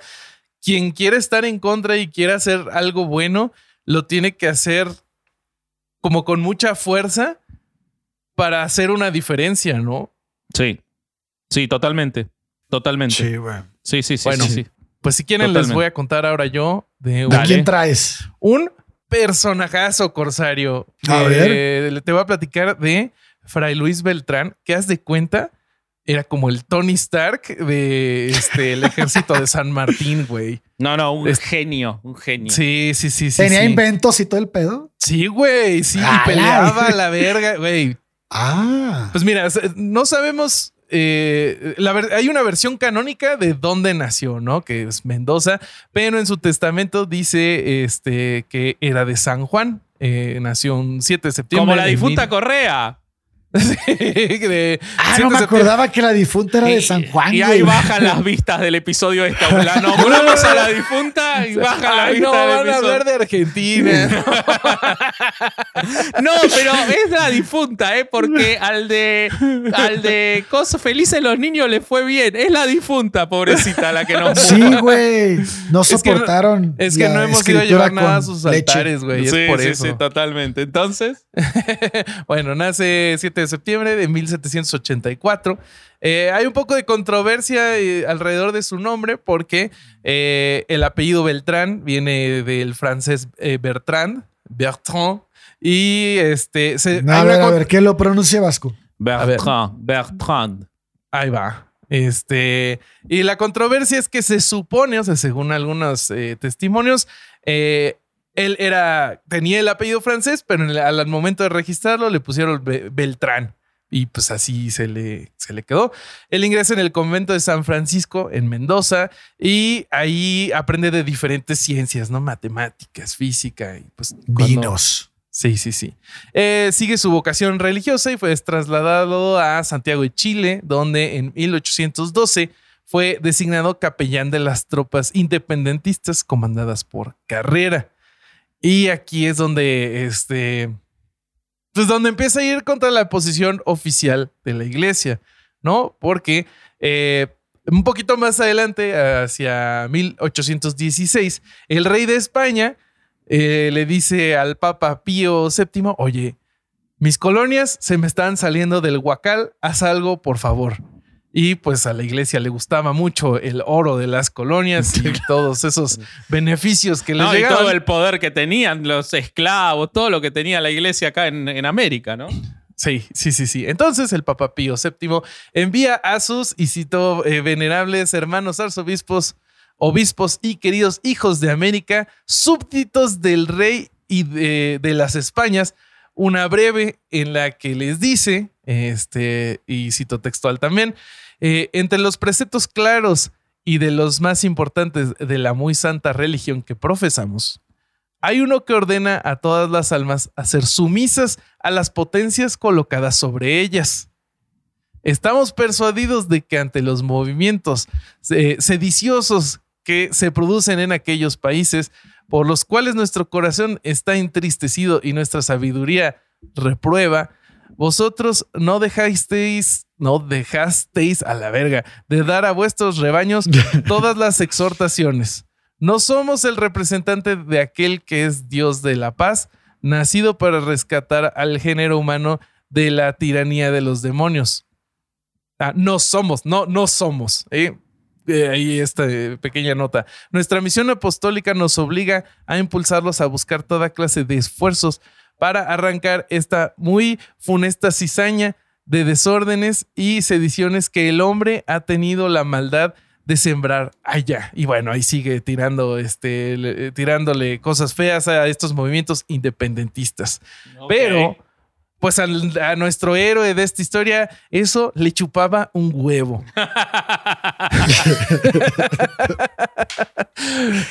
Speaker 1: quien quiere estar en contra y quiere hacer algo bueno, lo tiene que hacer como con mucha fuerza para hacer una diferencia, ¿no?
Speaker 2: Sí, sí, totalmente. Totalmente.
Speaker 3: güey.
Speaker 2: Sí, sí, sí.
Speaker 1: Bueno.
Speaker 2: sí, sí.
Speaker 1: Pues si quieren
Speaker 2: Totalmente.
Speaker 1: les voy a contar ahora yo de un,
Speaker 3: ¿De
Speaker 2: Dale.
Speaker 3: quién traes?
Speaker 1: un personajazo corsario.
Speaker 3: A
Speaker 1: Eh, Te voy a platicar de Fray Luis Beltrán, que haz de cuenta, era como el Tony Stark de este, el ejército de San Martín, güey.
Speaker 2: No, no, un
Speaker 1: Es-
Speaker 2: genio, un genio.
Speaker 1: Sí, sí, sí, sí.
Speaker 3: ¿Tenía
Speaker 1: sí.
Speaker 3: inventos y todo el pedo?
Speaker 1: Sí, güey, sí,
Speaker 3: Ah,
Speaker 1: y peleaba a la verga, güey.
Speaker 3: Ah.
Speaker 1: Pues mira, no sabemos eh, la ver- hay una versión canónica de dónde nació, ¿no? Que es Mendoza, pero en su testamento dice este, que era de San Juan. eh, nació un 7 de septiembre.
Speaker 2: Como la
Speaker 1: de
Speaker 2: difunta
Speaker 1: mil-
Speaker 2: Correa.
Speaker 1: de
Speaker 3: Ah,
Speaker 1: 7
Speaker 3: no
Speaker 1: de
Speaker 3: me acordaba que la difunta era de
Speaker 2: Y-
Speaker 3: San Juan.
Speaker 2: Y ahí bajan las vistas del episodio este. La nombramos a la difunta y bajan las
Speaker 1: no,
Speaker 2: vistas del
Speaker 1: van a hablar de Argentina.
Speaker 2: No, pero es la difunta, ¿eh? Porque al de al de Coso Felices los niños le fue bien. Es la difunta, pobrecita, la que nos
Speaker 3: Sí, güey. No
Speaker 1: Es que no-
Speaker 3: soportaron.
Speaker 1: es que no hemos ido a llevar nada a sus
Speaker 3: leche.
Speaker 1: altares, güey.
Speaker 2: Sí,
Speaker 1: es por
Speaker 2: sí,
Speaker 1: eso.
Speaker 2: sí, totalmente. Entonces,
Speaker 1: bueno, nace 7 de septiembre de 1784. Eh, hay un poco de controversia eh, alrededor de su nombre porque eh, el apellido Beltrán viene del francés eh, Bertrand, Bertrand, y este... Se,
Speaker 3: No, a
Speaker 1: una
Speaker 3: ver, a
Speaker 1: con-
Speaker 3: ver, ¿qué lo pronuncia Vasco?
Speaker 2: Bertrand, Bertrand.
Speaker 1: Ahí va. Este, y la controversia es que se supone, o sea, según algunos eh, testimonios, eh, él era, tenía el apellido francés, pero el- al momento de registrarlo le pusieron Be- Beltrán. Y pues así se le, se le quedó. Él ingresa en el convento de San Francisco en Mendoza y ahí aprende de diferentes ciencias, ¿no? Matemáticas, física y pues cuando-
Speaker 3: Vinos.
Speaker 1: Sí, sí, sí. Eh, sigue su vocación religiosa y fue trasladado a Santiago de Chile, donde en 1812 fue designado capellán de las tropas independentistas comandadas por Carrera. Y aquí es donde, este, pues donde empieza a ir contra la posición oficial de la iglesia, ¿no? Porque eh, un poquito más adelante, hacia 1816, el rey de España eh, le dice al Papa Pío VII, oye, mis colonias se me están saliendo del huacal, haz algo, por favor. Y pues a la iglesia le gustaba mucho el oro de las colonias y todos esos beneficios que les
Speaker 2: No, y
Speaker 1: llegaban.
Speaker 2: todo el poder que tenían los esclavos, todo lo que tenía la iglesia acá en, en América, ¿no?
Speaker 1: Sí, sí, sí, sí. Entonces el Papa Pío VII envía a sus, y cito, eh, venerables hermanos arzobispos, obispos y queridos hijos de América, súbditos del rey y de, de las Españas, una breve en la que les dice, este, y cito textual también, eh, entre los preceptos claros y de los más importantes de la muy santa religión que profesamos, hay uno que ordena a todas las almas a ser sumisas a las potencias colocadas sobre ellas. Estamos persuadidos de que ante los movimientos eh, sediciosos que se producen en aquellos países, por los cuales nuestro corazón está entristecido y nuestra sabiduría reprueba, vosotros no dejasteis, no dejasteis a la verga de dar a vuestros rebaños todas las exhortaciones. No somos el representante de aquel que es Dios de la paz, nacido para rescatar al género humano de la tiranía de los demonios. Ah, no somos, no, no somos. ¿eh? Eh, ahí esta eh, pequeña nota. Nuestra misión apostólica nos obliga a impulsarlos a buscar toda clase de esfuerzos para arrancar esta muy funesta cizaña de desórdenes y sediciones que el hombre ha tenido la maldad de sembrar allá. Y bueno, ahí sigue tirando, este, le- tirándole cosas feas a estos movimientos independentistas. Pero, pues al- a nuestro héroe de esta historia, eso le chupaba un huevo.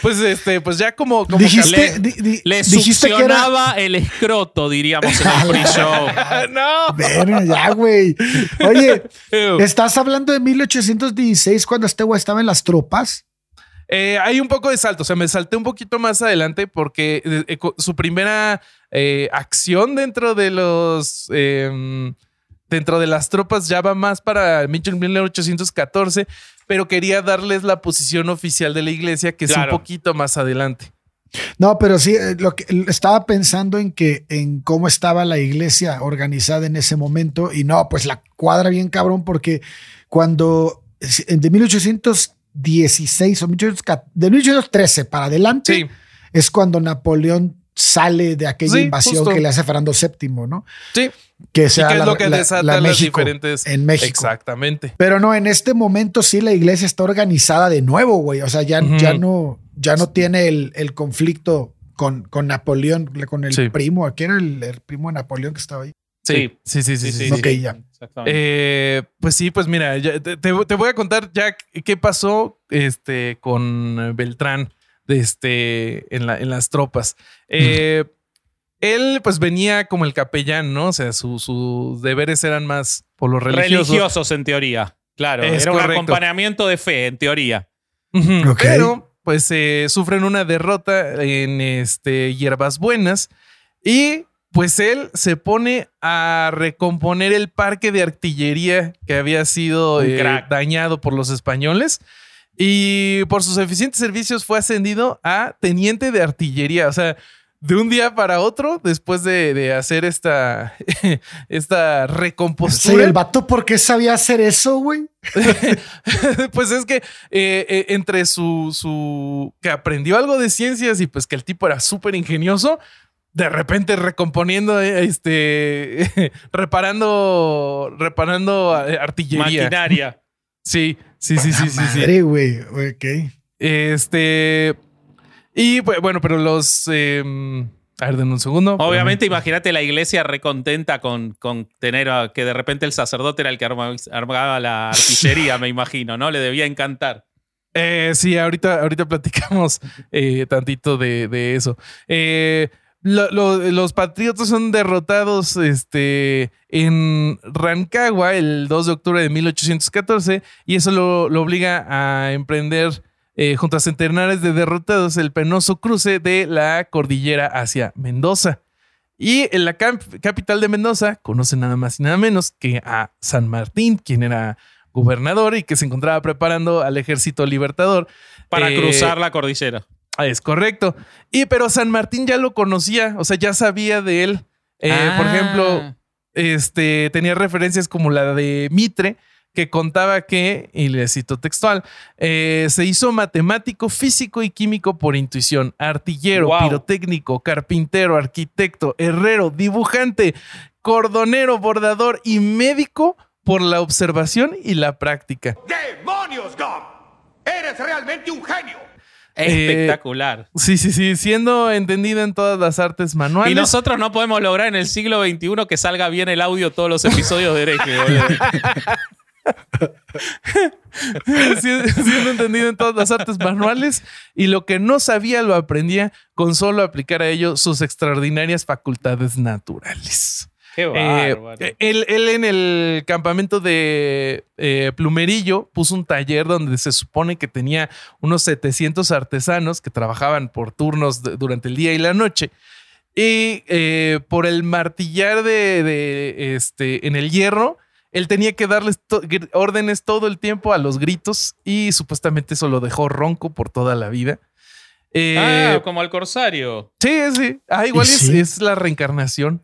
Speaker 1: pues este, pues ya como, como
Speaker 3: dijiste,
Speaker 2: le-
Speaker 3: di- di-
Speaker 2: Le
Speaker 3: dijiste que era.
Speaker 2: succionaba el escroto, diríamos en el pre-show.
Speaker 1: no.
Speaker 3: Verga, ya, güey. Oye, ¿estás hablando de 1816 cuando este güey estaba en las tropas?
Speaker 1: Eh, hay un poco de salto, o sea, me salté un poquito más adelante porque eh, eh, su primera eh, acción dentro de los eh, dentro de las tropas ya va más para 1814, pero quería darles la posición oficial de la iglesia que es
Speaker 2: Claro.
Speaker 1: un poquito más adelante.
Speaker 3: No, pero sí, lo que estaba pensando en que en cómo estaba la iglesia organizada en ese momento y no, pues la cuadra bien cabrón porque cuando de 1816 o 1814 de 1813 para adelante
Speaker 1: Sí,
Speaker 3: es cuando Napoleón sale de aquella
Speaker 1: Sí,
Speaker 3: invasión
Speaker 1: justo.
Speaker 3: que le hace Fernando VII, ¿no?
Speaker 1: sí.
Speaker 3: Que
Speaker 1: ¿Y
Speaker 3: sea
Speaker 1: es
Speaker 3: la-
Speaker 1: lo que
Speaker 3: la-
Speaker 1: desata
Speaker 3: la
Speaker 1: las
Speaker 3: México,
Speaker 1: diferentes
Speaker 3: en México.
Speaker 1: Exactamente.
Speaker 3: Pero no, en este momento sí la iglesia está organizada de nuevo, güey. O sea, ya, ya no, ya no tiene el, el conflicto con, con Napoleón, con el
Speaker 1: Sí.
Speaker 3: primo. ¿Quién era el, el primo de Napoleón que estaba ahí?
Speaker 1: Sí, sí, sí, sí. sí, sí.
Speaker 3: Ok, ya.
Speaker 2: Exactamente.
Speaker 1: Eh, pues sí, pues mira, ya te, voy a contar ya qué pasó este, con Beltrán de este, en, la- en las tropas. Eh, él pues venía como el capellán, ¿no? O sea, su- sus deberes eran más por lo religioso.
Speaker 2: Religiosos, en teoría. Claro,
Speaker 1: Es
Speaker 2: era un acompañamiento de fe, en teoría.
Speaker 3: Ok.
Speaker 1: Pero pues eh, sufren una derrota en este, Hierbas Buenas y pues él se pone a recomponer el parque de artillería que había sido eh, dañado por los españoles y por sus eficientes servicios fue ascendido a teniente de artillería. O sea, de un día para otro, después de, de hacer esta, esta
Speaker 3: Sí,
Speaker 1: recompostura.
Speaker 3: el vato, ¿por qué sabía hacer eso, güey?
Speaker 1: pues es que eh, eh, entre su, su que aprendió algo de ciencias y pues que el tipo era súper ingenioso, de repente recomponiendo, eh, este, reparando, reparando eh, artillería.
Speaker 2: Maquinaria.
Speaker 1: Sí, sí, sí, sí, sí.
Speaker 3: Madre, güey. Ok.
Speaker 1: Este, y pues, bueno, pero los, eh, a ver, denme un segundo.
Speaker 2: Obviamente, imagínate la iglesia recontenta con, con tener a- que de repente el sacerdote era el que arma- armaba la artillería, me imagino, ¿no? Le debía encantar.
Speaker 1: Eh, sí, ahorita, ahorita platicamos eh, tantito de, de eso. Eh, lo- lo- los patriotas son derrotados este, en Rancagua el 2 de octubre de 1814 y eso lo, lo obliga a emprender eh, junto a centenares de derrotados el penoso cruce de la cordillera hacia Mendoza. Y en la capital de Mendoza conoce nada más y nada menos que a San Martín, quien era gobernador y que se encontraba preparando al ejército libertador.
Speaker 2: Para
Speaker 1: Eh,
Speaker 2: cruzar la cordillera.
Speaker 1: Ah, Es correcto. Y pero San Martín ya lo conocía, o sea, ya sabía de él. Eh, Por
Speaker 2: Ah.
Speaker 1: ejemplo, este, tenía referencias como la de Mitre, que contaba que, y le cito textual, eh, se hizo matemático, físico y químico por intuición, artillero,
Speaker 2: Wow.
Speaker 1: pirotécnico, carpintero, arquitecto, herrero, dibujante, cordonero, bordador y médico por la observación y la práctica.
Speaker 4: ¡Demonios! ¡Eres realmente un genio!
Speaker 1: Eh,
Speaker 2: Espectacular.
Speaker 1: Sí, sí, sí, siendo entendido en todas las artes manuales.
Speaker 2: Y nosotros no podemos lograr en el siglo XXI que salga bien el audio todos los episodios de
Speaker 1: siendo entendido en todas las artes manuales y lo que no sabía lo aprendía con solo aplicar a ello sus extraordinarias facultades naturales.
Speaker 2: Qué
Speaker 1: Eh, él, él en el campamento de eh, Plumerillo puso un taller donde se supone que tenía unos 700 artesanos que trabajaban por turnos de- durante el día y la noche. Y eh, por el martillar de, de, este, en el hierro, él tenía que darles to- órdenes todo el tiempo a los gritos y supuestamente eso lo dejó ronco por toda la vida. Eh,
Speaker 2: ah, como al corsario.
Speaker 1: sí, sí. Ah, igual
Speaker 3: ¿Y
Speaker 1: es,
Speaker 3: sí?
Speaker 1: es la reencarnación.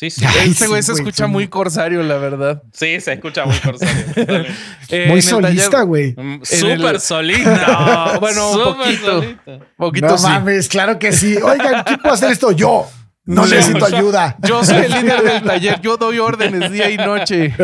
Speaker 2: Sí, sí.
Speaker 3: Ay,
Speaker 1: Ese güey
Speaker 3: sí,
Speaker 1: se escucha muy corsario, la verdad.
Speaker 2: Sí, se escucha muy corsario.
Speaker 1: Eh,
Speaker 3: Muy solista, güey.
Speaker 2: Mm, Súper
Speaker 1: el-
Speaker 2: solista.
Speaker 1: No, bueno, un
Speaker 2: Súper
Speaker 1: poquito.
Speaker 2: solista.
Speaker 1: Poquito
Speaker 3: No
Speaker 1: sí.
Speaker 3: mames, claro que sí. Oigan, ¿quién puede hacer esto? Yo. No
Speaker 1: Yo,
Speaker 3: necesito
Speaker 2: yo.
Speaker 3: ayuda.
Speaker 1: Yo soy el líder del taller, yo doy órdenes día y noche.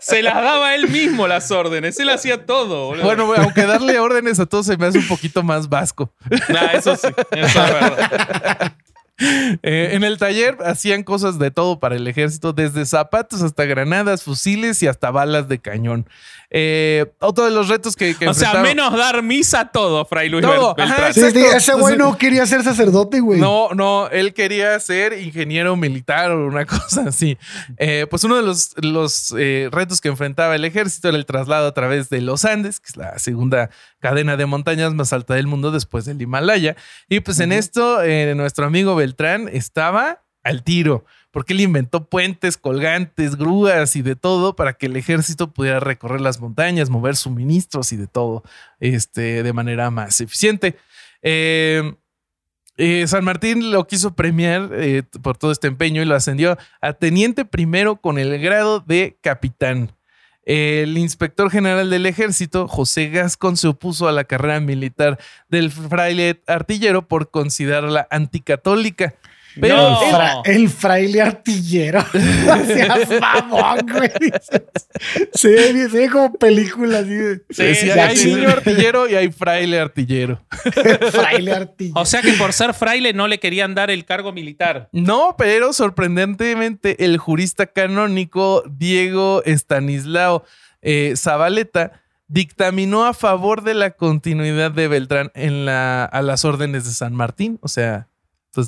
Speaker 2: Se las daba él mismo las órdenes. Él hacía todo, boludo.
Speaker 1: Bueno, güey, aunque darle órdenes a todos se me hace un poquito más vasco.
Speaker 2: Nah, eso sí. Eso es verdad.
Speaker 1: Eh, en el taller hacían cosas de todo para el ejército, desde zapatos hasta granadas, fusiles y hasta balas de cañón. Eh, otro de los retos que, que
Speaker 2: O sea, menos dar misa todo, Fray Luis
Speaker 1: Todo, ajá.
Speaker 3: Sí, sí, ese güey no quería ser sacerdote, güey.
Speaker 1: No, no, él quería ser ingeniero militar o una cosa así. Eh, pues uno de los, los eh, retos que enfrentaba el ejército era el traslado a través de los Andes, que es la segunda cadena de montañas más alta del mundo después del Himalaya. Y pues en esto, eh, nuestro amigo Beltrán estaba al tiro, porque él inventó puentes, colgantes, grúas y de todo para que el ejército pudiera recorrer las montañas, mover suministros y de todo este, de manera más eficiente. Eh, eh, San Martín lo quiso premiar eh, por todo este empeño y lo ascendió a teniente primero con el grado de capitán. El inspector general del ejército, José Gascón, se opuso a la carrera militar del fraile artillero por considerarla anticatólica. Pero
Speaker 2: No.
Speaker 3: El, fra- el fraile artillero. No seas mamón, güey. Se ve, se ve como película así de,
Speaker 1: Sí, sí, hay niño artillero y hay fraile artillero.
Speaker 3: fraile artillero.
Speaker 2: O sea que por ser fraile no le querían dar el cargo militar.
Speaker 1: No, pero sorprendentemente el jurista canónico Diego Estanislao eh, Zabaleta dictaminó a favor de la continuidad de Beltrán en la, a las órdenes de San Martín. O sea,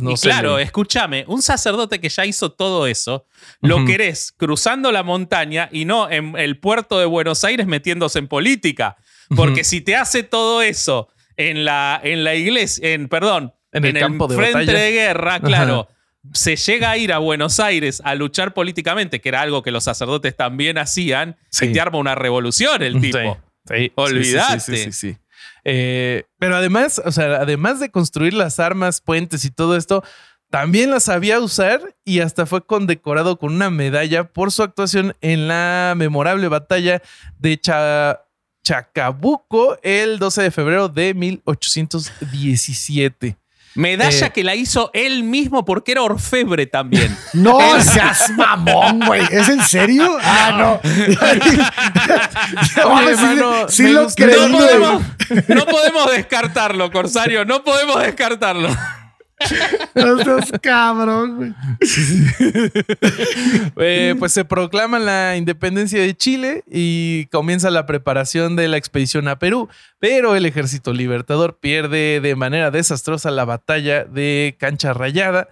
Speaker 1: no
Speaker 2: y claro, escúchame, un sacerdote que ya hizo todo eso, lo
Speaker 1: Ujú.
Speaker 2: querés cruzando la montaña y no en el puerto de Buenos Aires metiéndose en política. Porque si te hace todo eso en la, en la iglesia, en, perdón,
Speaker 1: En el campo de
Speaker 2: frente
Speaker 1: batalla.
Speaker 2: de guerra, claro. Se llega a ir a Buenos Aires a luchar políticamente, que era algo que los sacerdotes también hacían,
Speaker 1: Sí.
Speaker 2: y te arma una revolución el tipo.
Speaker 1: Sí, sí, sí, sí. Eh, pero además, o sea, además de construir las armas, puentes y todo esto, también las sabía usar y hasta fue condecorado con una medalla por su actuación en la memorable batalla de Cha- Chacabuco el 12 de febrero de 1817.
Speaker 2: Medalla
Speaker 1: Eh.
Speaker 2: que la hizo él mismo porque era orfebre también.
Speaker 3: No seas mamón, güey. ¿Es en serio? Ah, no.
Speaker 1: Oye,
Speaker 3: sí-
Speaker 1: hermano,
Speaker 3: sí
Speaker 1: me
Speaker 3: lo
Speaker 2: No podemos, no podemos descartarlo, Corsario. No podemos descartarlo.
Speaker 3: No seas cabrón, güey.
Speaker 1: Eh, pues se proclama la independencia de Chile y comienza la preparación de la expedición a Perú, pero el ejército libertador pierde de manera desastrosa la batalla de Cancha Rayada,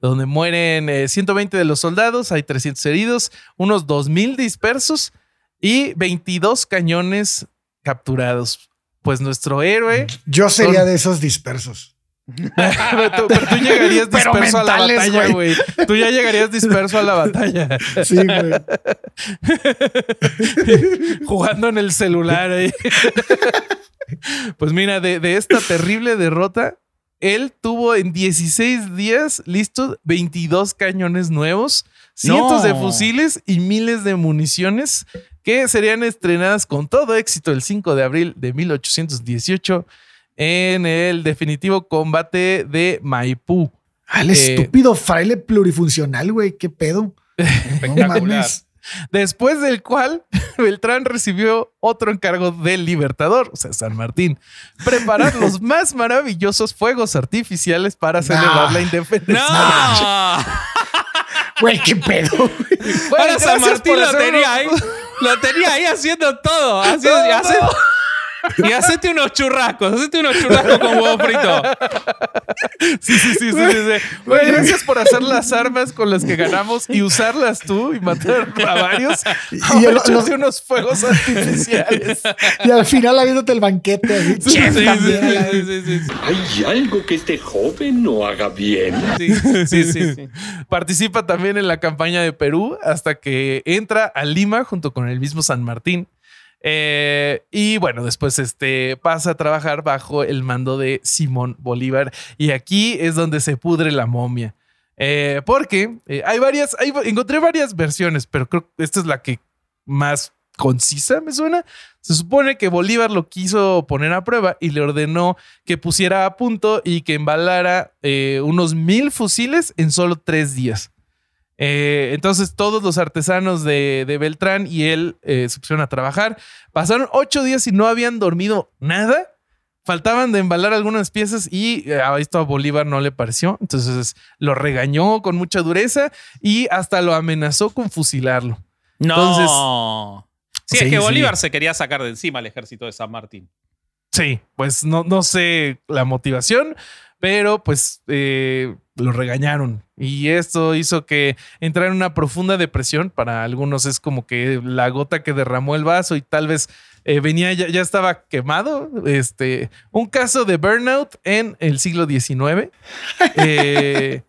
Speaker 1: donde mueren eh, 120 de los soldados, hay 300 heridos, unos 2.000 dispersos y 22 cañones capturados. Pues nuestro héroe,
Speaker 3: Yo sería
Speaker 1: Son-
Speaker 3: de esos dispersos.
Speaker 1: Pero tú, pero tú llegarías disperso a la batalla, güey. Tú ya llegarías disperso a la batalla.
Speaker 3: Sí, güey.
Speaker 1: jugando en el celular ahí. Pues mira, de, de esta terrible derrota, él tuvo en 16 días listos 22 cañones nuevos, cientos de fusiles y miles de municiones que serían estrenadas con todo éxito el 5 de abril de 1818 en el definitivo combate de Maipú.
Speaker 3: Al
Speaker 1: Eh,
Speaker 3: estúpido fraile plurifuncional, güey. ¿Qué pedo? No
Speaker 2: Espectacular.
Speaker 1: Después del cual Beltrán recibió otro encargo del Libertador, o sea, San Martín, preparar los más maravillosos fuegos artificiales para celebrar
Speaker 3: No.
Speaker 1: la independencia.
Speaker 2: ¡No!
Speaker 3: Güey, qué pedo. güey.
Speaker 1: Bueno,
Speaker 2: San Martín lo tenía ahí. Lo tenía ahí haciendo todo. Haciendo- y, hace- y hacete unos churrascos. Hacete unos churrascos con huevo frito.
Speaker 1: Sí, sí, sí, sí, sí, sí. Güey, gracias por hacer las armas con las que ganamos y usarlas tú y matar a varios.
Speaker 3: Y yo
Speaker 1: unos fuegos artificiales.
Speaker 3: Y al final habiéndote el banquete.
Speaker 2: Sí, sí, sí,
Speaker 3: vez.
Speaker 2: sí, sí,
Speaker 5: ¿Hay algo que este joven no haga bien?
Speaker 2: sí, sí, sí, sí.
Speaker 1: Participa también en la campaña de Perú hasta que entra a Lima junto con el mismo San Martín. Eh, y bueno, después este, pasa a trabajar bajo el mando de Simón Bolívar. Y aquí es donde se pudre la momia. Eh, porque eh, hay varias, hay- encontré varias versiones, pero creo que esta es la que más concisa me suena. Se supone que Bolívar lo quiso poner a prueba y le ordenó que pusiera a punto y que embalara unos mil fusiles en solo tres días. Eh, entonces todos los artesanos de, de Beltrán y él eh, se pusieron a trabajar. Pasaron ocho días y no habían dormido nada. Faltaban de embalar algunas piezas y eh, a esto a Bolívar no le pareció. Entonces lo regañó con mucha dureza y hasta lo amenazó con fusilarlo.
Speaker 2: No. sí,
Speaker 1: Sí,
Speaker 2: es que
Speaker 1: sí.
Speaker 2: Bolívar se quería sacar de encima al ejército de San Martín.
Speaker 1: Sí, pues no, no sé la motivación, pero pues eh, lo regañaron y esto hizo que entrara en una profunda depresión. Para algunos es como que la gota que derramó el vaso y tal vez eh, venía ya, ya estaba quemado. Este, un caso de burnout en el siglo XIX. Eh,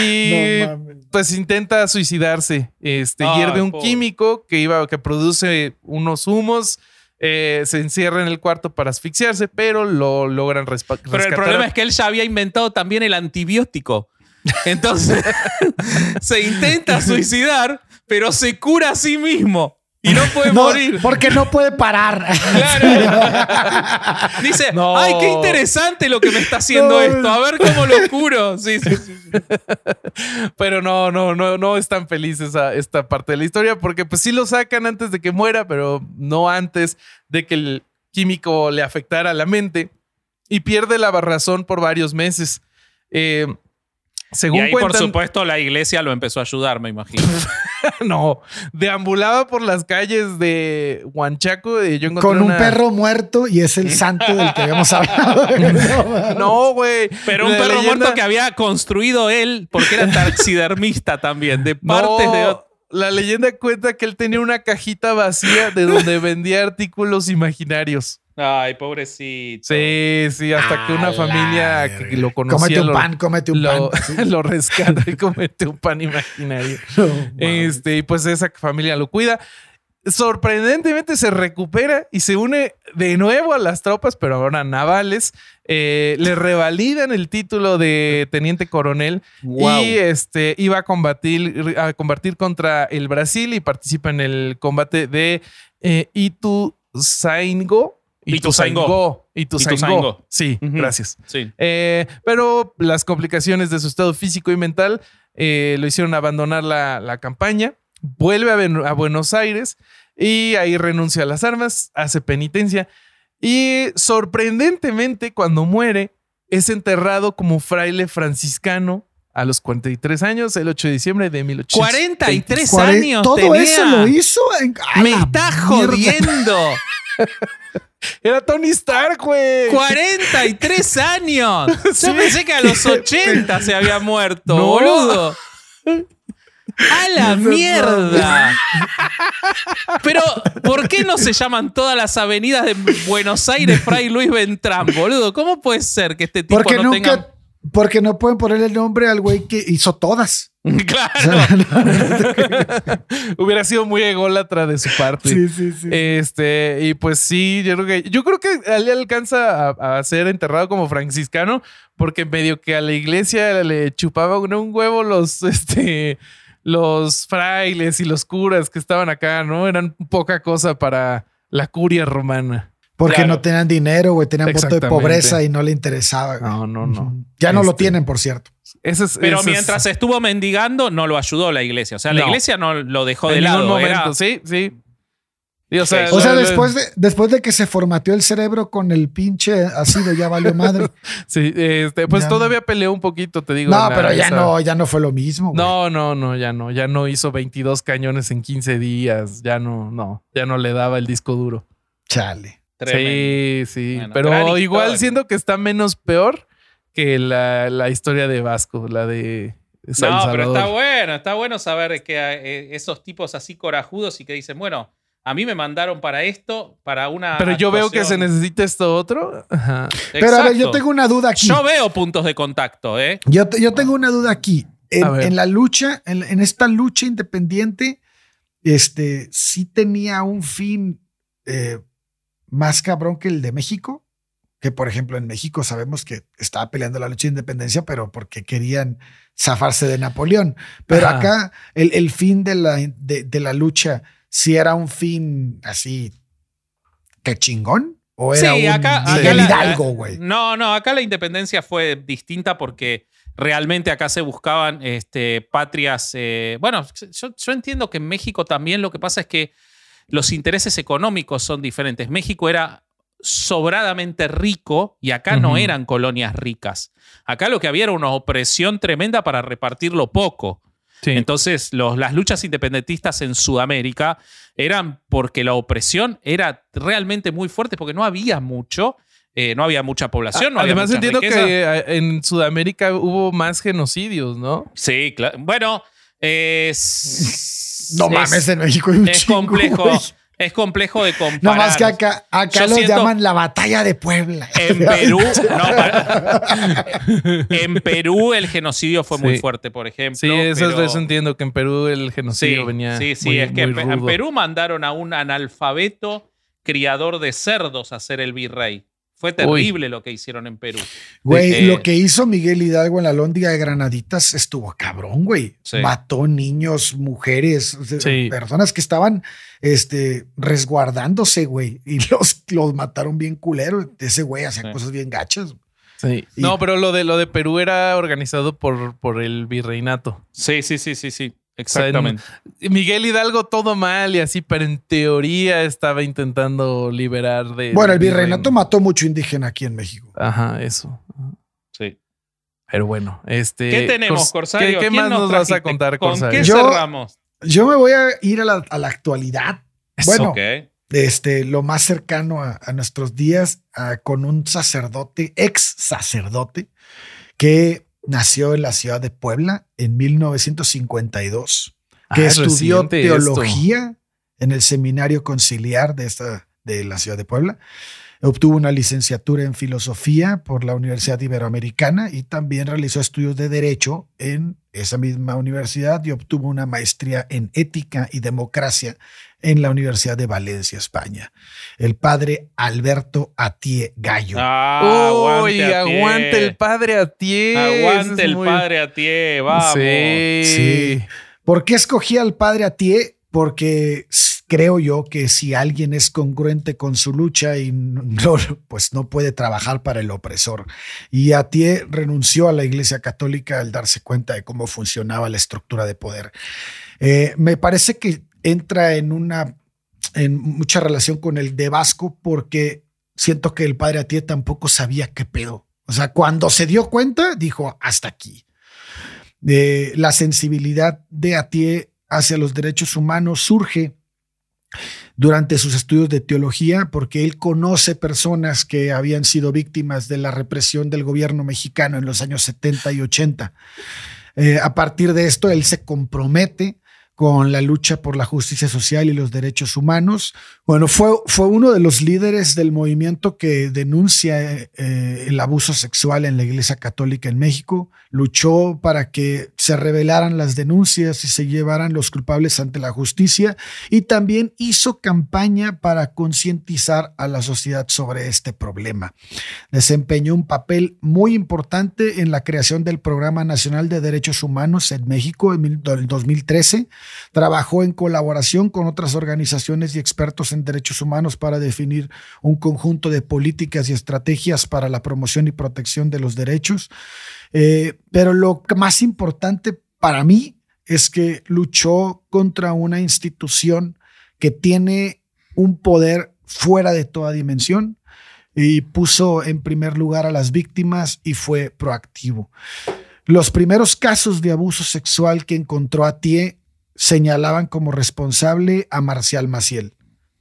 Speaker 1: y
Speaker 3: No
Speaker 1: pues intenta suicidarse. Este
Speaker 2: Ay,
Speaker 1: hierve un químico que iba, que produce unos humos. Eh, se encierra en el cuarto para asfixiarse, pero lo logran rescatar.
Speaker 2: Pero el problema es que él ya había inventado también el antibiótico. Entonces se intenta suicidar, pero se cura a sí mismo. Y no puede
Speaker 3: No,
Speaker 2: morir.
Speaker 3: porque no puede parar.
Speaker 2: Claro. Dice,
Speaker 1: No.
Speaker 2: ay, qué interesante lo que me está haciendo
Speaker 3: No.
Speaker 2: esto. A ver cómo lo curo. Sí, sí, sí.
Speaker 1: Pero no, no, no, no es tan feliz esa, esta parte de la historia porque pues sí lo sacan antes de que muera, pero no antes de que el químico le afectara la mente y pierde la razón por varios meses. Eh, según
Speaker 2: y ahí, por supuesto, la iglesia lo empezó a ayudar, me imagino.
Speaker 1: no, deambulaba por las calles de Huanchaco y yo encontré
Speaker 3: Con un
Speaker 1: una-
Speaker 3: perro muerto y es el santo del que habíamos hablado. No,
Speaker 1: No, güey.
Speaker 2: Pero un
Speaker 1: La
Speaker 2: perro
Speaker 1: leyenda-
Speaker 2: muerto que había construido él, porque era taxidermista también, de partes
Speaker 1: No,
Speaker 2: de
Speaker 1: La leyenda cuenta que él tenía una cajita vacía de donde vendía artículos imaginarios.
Speaker 2: Ay, pobrecito.
Speaker 1: Sí, sí, hasta que una familia que lo conocía
Speaker 3: Cómete un
Speaker 1: lo,
Speaker 3: pan, cómete un
Speaker 1: lo,
Speaker 3: pan. Sí.
Speaker 1: lo rescata y comete un pan imaginario.
Speaker 3: No.
Speaker 1: Este, y pues esa familia lo cuida. Sorprendentemente se recupera y se une de nuevo a las tropas, pero ahora navales. Eh, le revalidan el título de teniente coronel
Speaker 2: Wow.
Speaker 1: y este iba a combatir, a combatir contra el Brasil y participa en el combate de eh, Ituzaingó.
Speaker 2: Ituzaingó.
Speaker 1: Ituzaingó.
Speaker 2: Ituzaingó.
Speaker 1: Sí,
Speaker 2: Ujú.
Speaker 1: gracias.
Speaker 2: Sí.
Speaker 1: Eh, pero las complicaciones de su estado físico y mental eh, lo hicieron abandonar la, la campaña. Vuelve a, Ben- a Buenos Aires y ahí renuncia a las armas, hace penitencia. Y sorprendentemente, cuando muere, es enterrado como fraile franciscano a los 43 años, el 8 de diciembre de 1820.
Speaker 2: 43
Speaker 3: Cuare-
Speaker 2: años
Speaker 3: Todo
Speaker 2: tenía.
Speaker 3: eso lo hizo. en-
Speaker 2: Me está
Speaker 3: mierda.
Speaker 2: jodiendo.
Speaker 1: Era Tony Stark, güey.
Speaker 2: 43 años. Yo
Speaker 1: Sí.
Speaker 2: pensé que a los 80 se había muerto,
Speaker 1: No.
Speaker 2: boludo. A la
Speaker 3: No, no,
Speaker 2: mierda. Pero, ¿por qué no se llaman todas las avenidas de Buenos Aires Fray Luis Beltrán, boludo? ¿Cómo puede ser que este tipo
Speaker 3: Porque
Speaker 2: no
Speaker 3: nunca.
Speaker 2: tenga.
Speaker 3: Porque no pueden ponerle el nombre al güey que hizo todas.
Speaker 2: Claro.
Speaker 1: Hubiera sido muy ególatra de su parte.
Speaker 3: Sí, sí, sí.
Speaker 1: Este, y pues sí, yo creo que, yo creo que le alcanza a, a ser enterrado como franciscano, porque medio que a la iglesia le chupaba un, un huevo los, este, los frailes y los curas que estaban acá, ¿no? Eran poca cosa para la curia romana.
Speaker 3: Porque
Speaker 2: claro.
Speaker 3: no tenían dinero, güey. Tenían voto de pobreza y no le interesaba. güey.
Speaker 1: No, no, no.
Speaker 3: Ya no lo
Speaker 1: Este,
Speaker 3: tienen, por cierto.
Speaker 1: Ese es-
Speaker 2: Pero
Speaker 1: ese es-
Speaker 2: mientras estuvo mendigando, no lo ayudó la iglesia. O sea, la
Speaker 1: No.
Speaker 2: iglesia no lo dejó
Speaker 1: en
Speaker 2: de lado.
Speaker 1: momento,
Speaker 2: era-
Speaker 1: sí, sí. Y, o sea.
Speaker 3: O sea, después de, después de que se formateó el cerebro con el pinche ácido, ya valió madre.
Speaker 1: Sí, este, pues
Speaker 3: Ya.
Speaker 1: todavía peleó un poquito, te digo.
Speaker 3: No, pero ya
Speaker 1: esa-
Speaker 3: no, ya no fue lo mismo. güey.
Speaker 1: No, no, no, ya no. Ya no hizo 22 cañones en 15 días. Ya no, no. Ya no le daba el disco duro.
Speaker 3: Chale.
Speaker 2: Tremendo.
Speaker 1: Sí, sí.
Speaker 2: Bueno,
Speaker 1: pero igual
Speaker 2: historia.
Speaker 1: siento que está menos peor que la, la historia de Vasco, la de San
Speaker 2: No, pero está bueno, está bueno saber que eh, esos tipos así corajudos y que dicen, bueno, a mí me mandaron para esto, para una.
Speaker 1: Pero yo veo que se
Speaker 2: actuación".
Speaker 1: necesita esto otro. Ajá.
Speaker 3: Pero a ver, yo tengo una duda aquí.
Speaker 2: Yo veo puntos de contacto, ¿eh?
Speaker 3: Yo, te- yo tengo una duda aquí. En la lucha, en, en esta lucha independiente, este, sí tenía un fin eh, más cabrón que el de México. Que, por ejemplo, en México sabemos que estaba peleando la lucha de independencia, pero porque querían zafarse de Napoleón. Pero
Speaker 1: Ajá.
Speaker 3: acá, el, el fin de la, de, de la lucha, sí era un fin así, que chingón. ¿O era
Speaker 2: Sí,
Speaker 3: un
Speaker 2: acá- acá
Speaker 3: Miguel
Speaker 2: la-
Speaker 3: Hidalgo, güey?
Speaker 2: No, no, acá la independencia fue distinta porque realmente acá se buscaban este, patrias. eh, bueno, yo, yo entiendo que en México también lo que pasa es que los intereses económicos son diferentes. México era sobradamente rico y acá no eran colonias ricas. Acá lo que había era una opresión tremenda para repartir lo poco.
Speaker 1: Sí.
Speaker 2: Entonces, los- las luchas independentistas en Sudamérica eran porque la opresión era realmente muy fuerte, porque no había mucho, eh, no había mucha población, no
Speaker 1: Además entiendo
Speaker 2: riqueza.
Speaker 1: que eh, en Sudamérica hubo más genocidios, ¿no?
Speaker 2: Sí, claro. Bueno, es.
Speaker 3: No
Speaker 2: es-
Speaker 3: mames, en México hay un
Speaker 2: Es
Speaker 3: chingo,
Speaker 2: complejo. Es complejo de comparar.
Speaker 3: No más que acá, acá
Speaker 2: siento-
Speaker 3: llaman la batalla de Puebla.
Speaker 2: En Perú, no, para- en Perú el genocidio fue muy
Speaker 1: Sí.
Speaker 2: fuerte, por ejemplo.
Speaker 1: Sí, eso,
Speaker 2: pero-
Speaker 1: eso entiendo que en Perú el
Speaker 2: Sí,
Speaker 1: genocidio venía.
Speaker 2: sí, sí,
Speaker 1: muy-
Speaker 2: es que en. Perú mandaron a un analfabeto criador de cerdos a ser el virrey. Fue terrible lo que hicieron en Perú.
Speaker 3: Güey,
Speaker 2: Eh,
Speaker 3: lo que hizo Miguel Hidalgo en la Lóndiga de Granaditas estuvo cabrón, güey.
Speaker 2: Sí.
Speaker 3: Mató niños, mujeres,
Speaker 1: Sí.
Speaker 3: personas que estaban este, resguardándose, güey. Y los, los mataron bien culero. Ese güey hacía
Speaker 2: Sí.
Speaker 3: cosas bien gachas.
Speaker 1: Sí.
Speaker 3: Y-
Speaker 1: No, pero lo de lo de Perú era organizado por, por el virreinato.
Speaker 2: Sí, sí, sí, sí, sí. Exactamente.
Speaker 1: Miguel Hidalgo todo mal y así, pero en teoría estaba intentando liberar de.
Speaker 3: Bueno, el virreinato mató mucho indígena aquí en México.
Speaker 1: Ajá, eso.
Speaker 2: Sí.
Speaker 1: Pero bueno, este.
Speaker 2: ¿Qué tenemos,
Speaker 1: Cors-
Speaker 2: Corsario?
Speaker 1: ¿Qué, qué
Speaker 2: ¿Quién
Speaker 1: más nos vas a contar,
Speaker 2: ¿Con
Speaker 1: Corsario?
Speaker 2: qué cerramos?
Speaker 3: Yo me voy a ir a la, a la actualidad. Bueno,
Speaker 2: Ok.
Speaker 3: este, lo más cercano a, a nuestros días, con un sacerdote, ex sacerdote, que nació en la ciudad de Puebla en 1952, que
Speaker 1: Ah,
Speaker 3: estudió
Speaker 1: reciente esto.
Speaker 3: teología en el seminario conciliar de, esta, de la ciudad de Puebla. Obtuvo una licenciatura en filosofía por la Universidad Iberoamericana y también realizó estudios de derecho en esa misma universidad y obtuvo una maestría en ética y democracia en la Universidad de Valencia, España. El padre Alberto Atie Gallo.
Speaker 2: Ah,
Speaker 1: Uy,
Speaker 2: aguante,
Speaker 1: el padre a ti.
Speaker 2: Aguante el padre a ti, vamos.
Speaker 1: Sí.
Speaker 3: Sí. ¿Por qué escogí al padre Atie? Porque creo yo que si alguien es congruente con su lucha y no, pues no puede trabajar para el opresor. Y Atie renunció a la Iglesia Católica al darse cuenta de cómo funcionaba la estructura de poder. Eh, me parece que entra en una en mucha relación con el de Vasco porque siento que el padre Atie tampoco sabía qué pedo. O sea, cuando se dio cuenta, dijo hasta aquí. Eh, la sensibilidad de Atie hacia los derechos humanos surge durante sus estudios de teología porque él conoce personas que habían sido víctimas de la represión del gobierno mexicano en los años 70 y 80. Eh, a partir de esto, él se compromete con la lucha por la justicia social y los derechos humanos. Bueno, fue, fue uno de los líderes del movimiento que denuncia eh, el abuso sexual en la Iglesia Católica en México. Luchó para que se revelaran las denuncias y se llevaran los culpables ante la justicia y también hizo campaña para concientizar a la sociedad sobre este problema. Desempeñó un papel muy importante en la creación del Programa Nacional de Derechos Humanos en México en el 2013. Trabajó en colaboración con otras organizaciones y expertos en derechos humanos para definir un conjunto de políticas y estrategias para la promoción y protección de los derechos. Eh, pero lo más importante para mí es que luchó contra una institución que tiene un poder fuera de toda dimensión y puso en primer lugar a las víctimas y fue proactivo. Los primeros casos de abuso sexual que encontró a Tie señalaban como responsable a Marcial Maciel,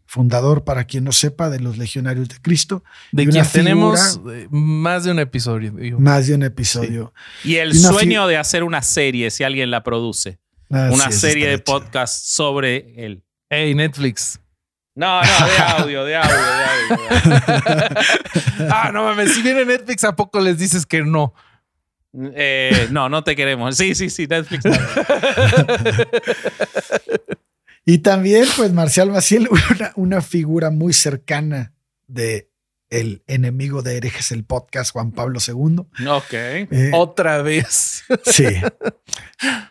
Speaker 3: fundador, para quien no sepa, de los Legionarios de Cristo.
Speaker 1: De quien tenemos
Speaker 3: figura-
Speaker 1: eh, más de un episodio. digo.
Speaker 3: Más de un episodio.
Speaker 2: Y el
Speaker 3: Y
Speaker 2: sueño de hacer una serie, si alguien la produce.
Speaker 3: Así
Speaker 2: una serie de podcast sobre él.
Speaker 1: Hey, Netflix.
Speaker 2: No, no, de audio, de audio, de audio.
Speaker 1: ah, no mames. Si viene Netflix, ¿a poco les dices que no?
Speaker 2: Eh, no, no te queremos. Sí, sí, sí, Netflix.
Speaker 3: Y también, pues, Marcial Maciel, una, una figura muy cercana de el enemigo de herejes, el podcast, Juan Pablo II.
Speaker 2: Ok.
Speaker 3: Eh,
Speaker 1: Otra vez.
Speaker 3: Sí.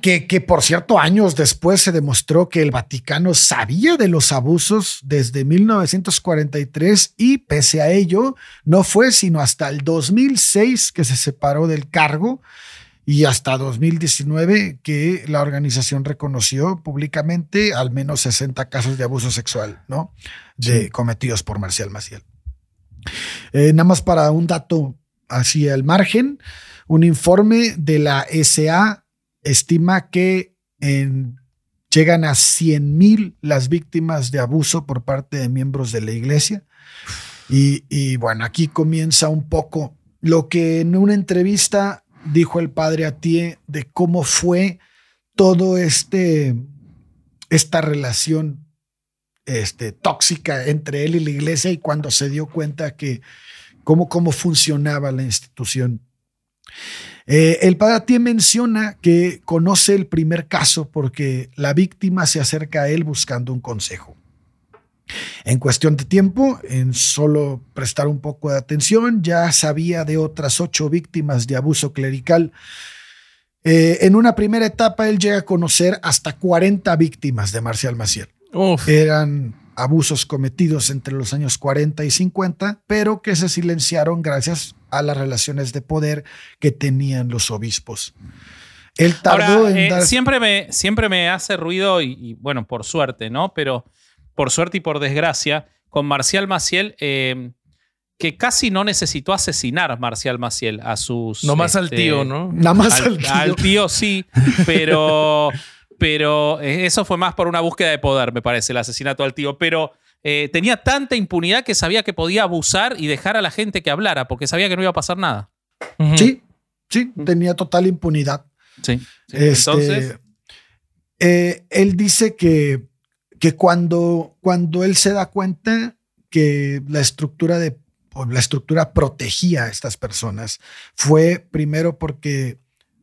Speaker 3: Que por cierto, años después se demostró que el Vaticano sabía de los abusos desde 1943 y pese a ello, no fue sino hasta el 2006 que se separó del cargo y hasta 2019 que la organización reconoció públicamente al menos 60 casos de abuso sexual, ¿no? De, cometidos por Marcial Maciel. Eh, nada más para un dato así al margen, un informe de la SA estima que llegan a 100 mil las víctimas de abuso por parte de miembros de la iglesia. Y, y bueno, aquí comienza un poco lo que en una entrevista dijo el padre Atie de cómo fue todo este, esta relación este, tóxica entre él y la iglesia y cuando se dio cuenta que cómo, cómo funcionaba la institución. Eh, el padre menciona que conoce el primer caso porque la víctima se acerca a él buscando un consejo. En cuestión de tiempo, en solo prestar un poco de atención, ya sabía de otras ocho víctimas de abuso clerical. Eh, en una primera etapa, él llega a conocer hasta 40 víctimas de Marcial Maciel.
Speaker 1: Uf.
Speaker 3: Eran abusos cometidos entre los años 40 y 50, pero que se silenciaron gracias a las relaciones de poder que tenían los obispos. Él tardó
Speaker 2: Ahora,
Speaker 3: en
Speaker 2: eh,
Speaker 3: dar...
Speaker 2: siempre, me, siempre me hace ruido, y, y, bueno, por suerte, ¿no? Pero por suerte y por desgracia, con Marcial Maciel, eh, que casi no necesitó asesinar Marcial Maciel a sus.
Speaker 1: Nomás al
Speaker 2: este,
Speaker 1: tío, ¿no?
Speaker 3: Nada más
Speaker 2: Al,
Speaker 3: al tío.
Speaker 2: al tío sí, pero, pero eh, eso fue más por una búsqueda de poder, me parece, el asesinato al tío. Pero eh, tenía tanta impunidad que sabía que podía abusar y dejar a la gente que hablara, porque sabía que no iba a pasar nada.
Speaker 3: Sí, sí, tenía total impunidad.
Speaker 2: Sí.
Speaker 3: Este,
Speaker 2: Entonces,
Speaker 3: eh, él dice que, que cuando, cuando él se da cuenta que la estructura de o la estructura protegía a estas personas fue primero porque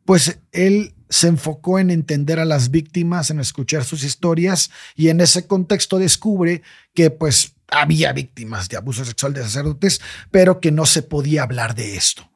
Speaker 3: pues él se enfocó en entender a las víctimas, en escuchar sus historias y en ese contexto descubre que pues había víctimas de abuso sexual de sacerdotes, pero que no se podía hablar de esto.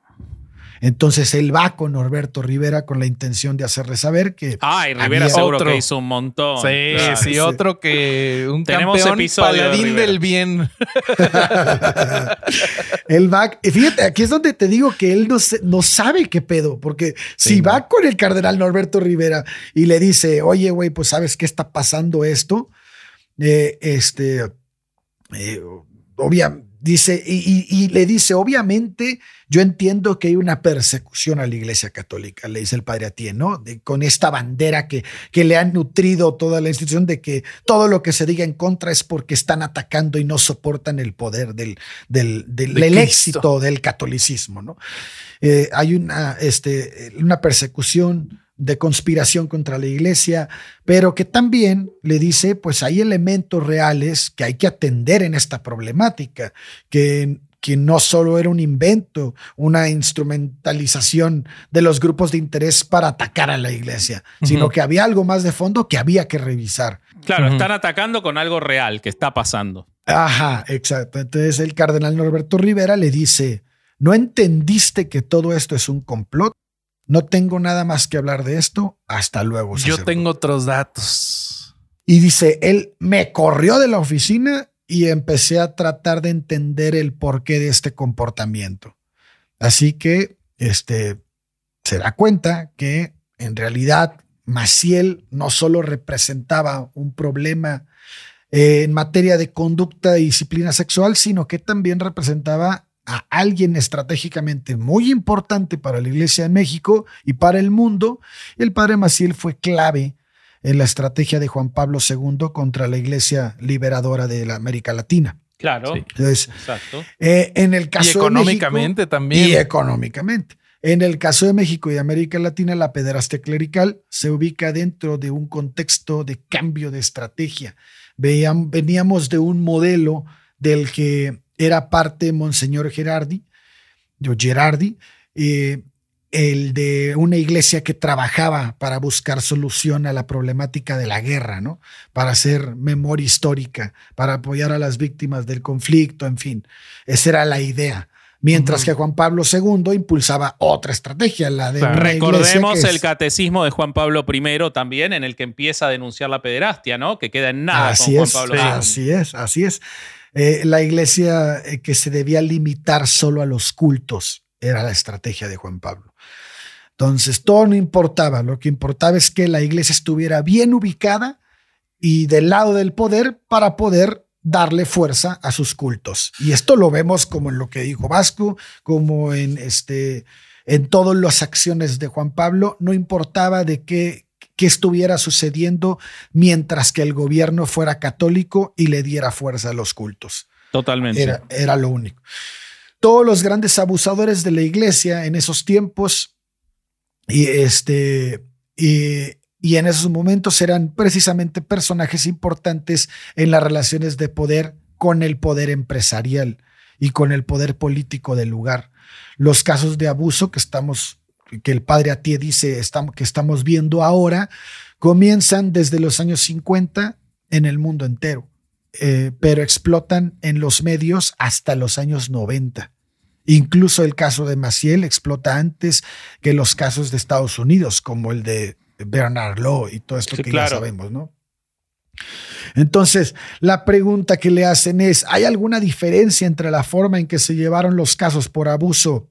Speaker 3: Entonces él va con Norberto Rivera con la intención de hacerle saber que
Speaker 2: Ay, Rivera seguro
Speaker 1: otro.
Speaker 2: que hizo un montón.
Speaker 1: Sí,
Speaker 2: Claro.
Speaker 1: sí,
Speaker 3: sí.
Speaker 1: otro que un
Speaker 2: Tenemos
Speaker 1: campeón
Speaker 2: episodio de
Speaker 1: paladín
Speaker 2: Rivera.
Speaker 1: del bien.
Speaker 3: él va, fíjate, aquí es donde te digo que él no, se- no sabe qué pedo, porque si va con el cardenal Norberto Rivera y le dice, oye, güey, pues sabes qué está pasando esto, Eh, este, eh, obvia- dice, y, y- y le dice, obviamente, yo entiendo que hay una persecución a la iglesia católica, le dice el padre Atién, ¿no? De- con esta bandera que, que le han nutrido toda la institución de que todo lo que se diga en contra es porque están atacando y no soportan el poder del, del, del-
Speaker 1: De
Speaker 3: del
Speaker 1: Cristo.
Speaker 3: éxito del catolicismo, ¿no? Eh, hay una, este, una persecución de conspiración contra la iglesia, pero que también le dice, pues hay elementos reales que hay que atender en esta problemática, que, que no solo era un invento, una instrumentalización de los grupos de interés para atacar a la iglesia, sino que había algo más de fondo que había que revisar.
Speaker 2: Claro, están atacando con algo real que está pasando.
Speaker 3: Ajá, exacto. Entonces el cardenal Norberto Rivera le dice, ¿no entendiste que todo esto es un complot? No tengo nada más que hablar de esto. Hasta luego.
Speaker 1: Yo
Speaker 3: sacerdote".
Speaker 1: tengo otros datos.
Speaker 3: Y dice, él me corrió de la oficina y empecé a tratar de entender el porqué de este comportamiento. Así que, este, se da cuenta que en realidad Maciel no solo representaba un problema eh, en materia de conducta y disciplina sexual, sino que también representaba a alguien estratégicamente muy importante para la Iglesia en México y para el mundo. El padre Maciel fue clave en la estrategia de Juan Pablo II contra la Iglesia liberadora de la América Latina.
Speaker 2: Claro.
Speaker 1: Sí.
Speaker 3: Entonces,
Speaker 2: Exacto.
Speaker 3: eh, en el caso
Speaker 1: y
Speaker 3: de
Speaker 1: económicamente
Speaker 3: México-
Speaker 1: también.
Speaker 3: y económicamente. En el caso de México y de América Latina, la pederastia clerical se ubica dentro de un contexto de cambio de estrategia. Veían, veníamos de un modelo del que era parte Monseñor Gerardi, o Gerardi, eh, el de una iglesia que trabajaba para buscar solución a la problemática de la guerra, ¿no? Para hacer memoria histórica, para apoyar a las víctimas del conflicto, en fin. Esa era la idea. Mientras que Juan Pablo II impulsaba otra estrategia, la de
Speaker 1: Claro.
Speaker 2: Recordemos el
Speaker 3: es-
Speaker 2: catecismo de Juan Pablo I también, en el que empieza a denunciar la pederastia, ¿no? Que queda en nada
Speaker 3: así
Speaker 2: con Juan
Speaker 3: es,
Speaker 2: Pablo. II.
Speaker 3: así es, así es. Eh, la iglesia eh, que se debía limitar solo a los cultos era la estrategia de Juan Pablo. Entonces, todo no importaba, lo que importaba es que la iglesia estuviera bien ubicada y del lado del poder para poder darle fuerza a sus cultos. Y esto lo vemos como en lo que dijo Vasco, como en este en todas las acciones de Juan Pablo, no importaba de qué, qué estuviera sucediendo mientras que el gobierno fuera católico y le diera fuerza a los cultos.
Speaker 2: Totalmente.
Speaker 3: Era, era lo único. Todos los grandes abusadores de la iglesia en esos tiempos y este y, y en esos momentos eran precisamente personajes importantes en las relaciones de poder con el poder empresarial y con el poder político del lugar. Los casos de abuso que estamos que el padre Atié dice que estamos viendo ahora comienzan desde los años 50 en el mundo entero eh, pero explotan en los medios hasta los años 90. Incluso el caso de Maciel explota antes que los casos de Estados Unidos, como el de Bernard Law y todo esto
Speaker 2: Sí,
Speaker 3: que
Speaker 2: claro.
Speaker 3: ya sabemos, ¿no? Entonces, la pregunta que le hacen es, ¿hay alguna diferencia entre la forma en que se llevaron los casos por abuso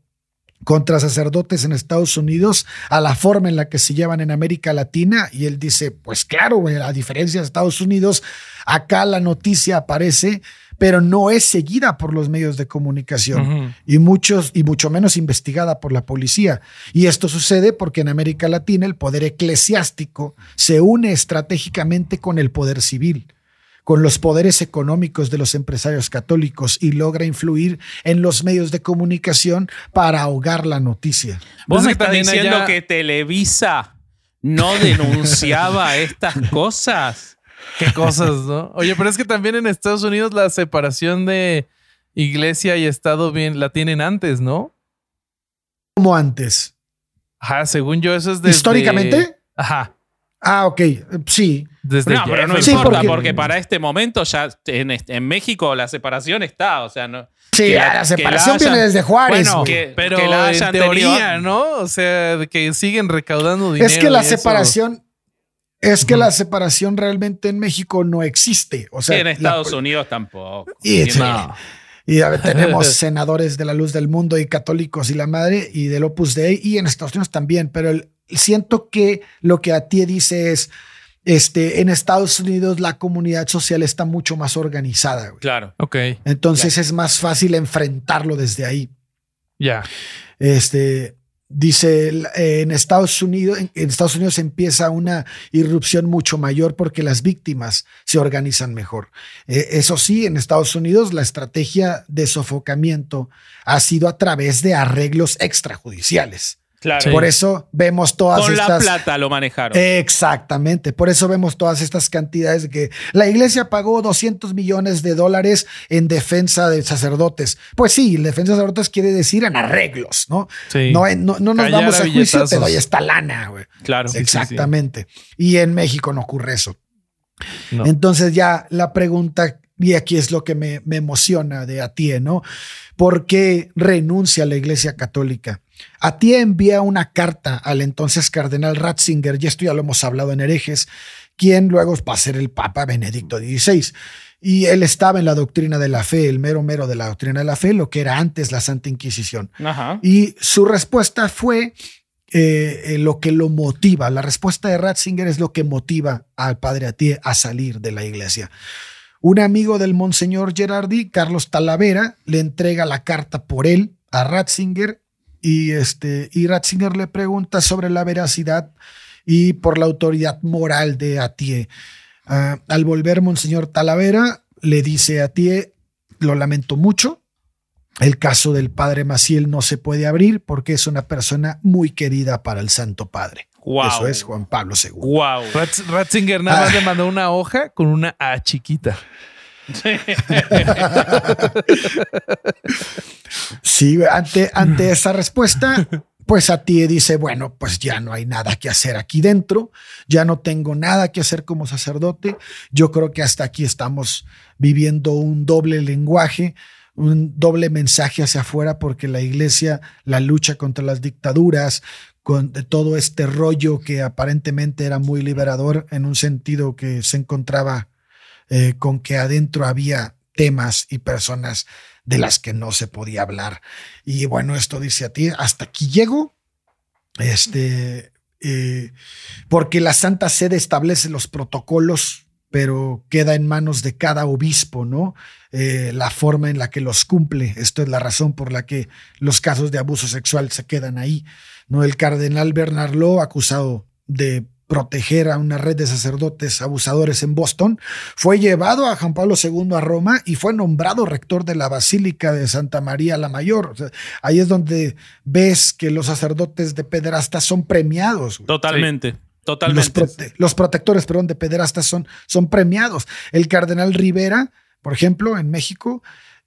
Speaker 3: contra sacerdotes en Estados Unidos a la forma en la que se llevan en América Latina? Y él dice, pues claro, la diferencia de Estados Unidos, acá la noticia aparece, pero no es seguida por los medios de comunicación y muchos y mucho menos investigada por la policía. Y esto sucede porque en América Latina el poder eclesiástico se une estratégicamente con el poder civil, con los poderes económicos de los empresarios católicos y logra influir en los medios de comunicación para ahogar la noticia.
Speaker 2: Vos me estás diciendo
Speaker 1: allá-
Speaker 2: que Televisa no denunciaba estas cosas.
Speaker 1: Qué cosas, ¿no? Oye, pero es que también en Estados Unidos la separación de iglesia y Estado bien la tienen antes, ¿no?
Speaker 3: Como antes.
Speaker 1: Ajá, según yo, eso es desde...
Speaker 3: ¿Históricamente?
Speaker 1: Ajá.
Speaker 3: Ah, ok, sí.
Speaker 1: Desde
Speaker 2: No, pero no
Speaker 3: Sí,
Speaker 2: importa, porque,
Speaker 3: porque-
Speaker 2: para este momento ya en, en México la separación está. O sea, no.
Speaker 3: Sí,
Speaker 2: que
Speaker 3: la, separación
Speaker 2: la hayan-
Speaker 3: viene desde Juárez.
Speaker 2: Bueno, que-
Speaker 1: Pero
Speaker 2: que la
Speaker 1: en
Speaker 2: hayan
Speaker 1: teoría,
Speaker 2: tenido-
Speaker 1: ¿no? O sea, que siguen recaudando dinero.
Speaker 3: es que la
Speaker 1: eso.
Speaker 3: separación, es que la separación realmente en México no existe. O sea,
Speaker 2: Sí, en
Speaker 3: la-
Speaker 2: Estados Unidos tampoco.
Speaker 3: Y-
Speaker 2: Tiene-
Speaker 1: No.
Speaker 3: Y a ver, tenemos senadores de la luz del mundo y católicos y la madre y del Opus Dei y en Estados Unidos también, pero el- siento que lo que a ti dice es, este, en Estados Unidos la comunidad social está mucho más organizada. güey.
Speaker 2: Claro.
Speaker 1: Ok,
Speaker 3: Entonces es más fácil enfrentarlo desde ahí.
Speaker 1: ya.
Speaker 3: Este dice eh, en Estados Unidos, en, en Estados Unidos empieza una irrupción mucho mayor porque las víctimas se organizan mejor. Eh, eso sí, en Estados Unidos la estrategia de sofocamiento ha sido a través de arreglos extrajudiciales.
Speaker 2: Claro.
Speaker 1: Sí.
Speaker 3: Por eso vemos todas
Speaker 2: Con la
Speaker 3: estas
Speaker 2: plata lo manejaron.
Speaker 3: Exactamente, por eso vemos todas estas cantidades de que la iglesia pagó 200 millones de dólares en defensa de sacerdotes. Pues sí, defensa de sacerdotes quiere decir en arreglos, ¿no?
Speaker 1: Sí.
Speaker 3: No, no, no nos
Speaker 1: Callar
Speaker 3: vamos
Speaker 1: a
Speaker 3: a juicio, te doy esta lana, güey.
Speaker 2: claro.
Speaker 1: sí,
Speaker 3: Exactamente. Y en México no ocurre eso.
Speaker 1: No.
Speaker 3: Entonces ya la pregunta, y aquí es lo que me, me emociona de Atie, ¿no? ¿Por qué renuncia a la Iglesia Católica? Atie envía una carta al entonces cardenal Ratzinger, y esto ya lo hemos hablado en herejes, quien luego va a ser el Papa Benedicto XVI. Y él estaba en la doctrina de la fe, el mero mero de la doctrina de la fe, lo que era antes la Santa Inquisición.
Speaker 2: Ajá.
Speaker 3: Y su respuesta fue eh, eh, lo que lo motiva. La respuesta de Ratzinger es lo que motiva al padre Atie a salir de la iglesia. Un amigo del Monseñor Gerardi, Carlos Talavera, le entrega la carta por él a Ratzinger y, este, y Ratzinger le pregunta sobre la veracidad y por la autoridad moral de Atie. Ah, al volver Monseñor Talavera, le dice a Atie, lo lamento mucho, el caso del padre Maciel no se puede abrir porque es una persona muy querida para el Santo Padre.
Speaker 2: Wow.
Speaker 3: Eso es Juan Pablo II.
Speaker 2: Wow.
Speaker 1: Ratz- Ratzinger nada más
Speaker 3: Ah.
Speaker 1: le mandó una hoja con una A chiquita.
Speaker 3: Sí, ante, ante esa respuesta, pues Atie dice, bueno, pues ya no hay nada que hacer aquí dentro, ya no tengo nada que hacer como sacerdote, yo creo que hasta aquí estamos viviendo un doble lenguaje, un doble mensaje hacia afuera, porque la iglesia, la lucha contra las dictaduras, con todo este rollo que aparentemente era muy liberador en un sentido que se encontraba eh, con que adentro había temas y personas de las que no se podía hablar. Y bueno, esto dice a ti, hasta aquí llego, este, eh, porque la Santa Sede establece los protocolos, pero queda en manos de cada obispo, ¿no? Eh, la forma en la que los cumple. Esto es la razón por la que los casos de abuso sexual se quedan ahí. ¿no? El cardenal Bernard Law, acusado de proteger a una red de sacerdotes abusadores en Boston, fue llevado a Juan Pablo II a Roma y fue nombrado rector de la Basílica de Santa María la Mayor. O sea, ahí es donde ves que los sacerdotes de pederastas son premiados. güey.
Speaker 2: Totalmente.
Speaker 3: Los,
Speaker 2: Totalmente.
Speaker 3: prote- los protectores, perdón, de pederastas son, son premiados. El cardenal Rivera, por ejemplo, en México,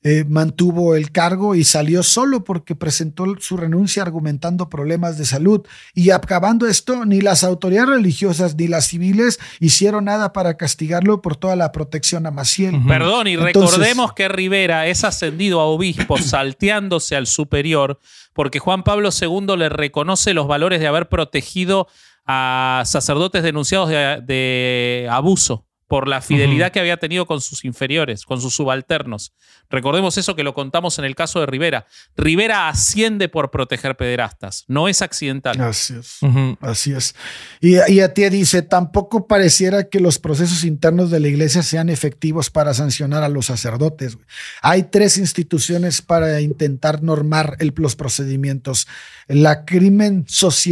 Speaker 3: eh, mantuvo el cargo y salió solo porque presentó su renuncia argumentando problemas de salud. Y acabando esto, ni las autoridades religiosas ni las civiles hicieron nada para castigarlo por toda la protección a Maciel.
Speaker 2: Perdón, y
Speaker 3: Entonces-
Speaker 2: recordemos que Rivera es ascendido a obispo salteándose al superior porque Juan Pablo II le reconoce los valores de haber protegido a sacerdotes denunciados de, de abuso por la fidelidad que había tenido con sus inferiores, con sus subalternos. Recordemos eso que lo contamos en el caso de Rivera. Rivera asciende por proteger pederastas, no es accidental.
Speaker 3: Así es. Así es. Y, y a ti dice, tampoco pareciera que los procesos internos de la iglesia sean efectivos para sancionar a los sacerdotes. Hay tres instituciones para intentar normar el- los procedimientos. La Crimen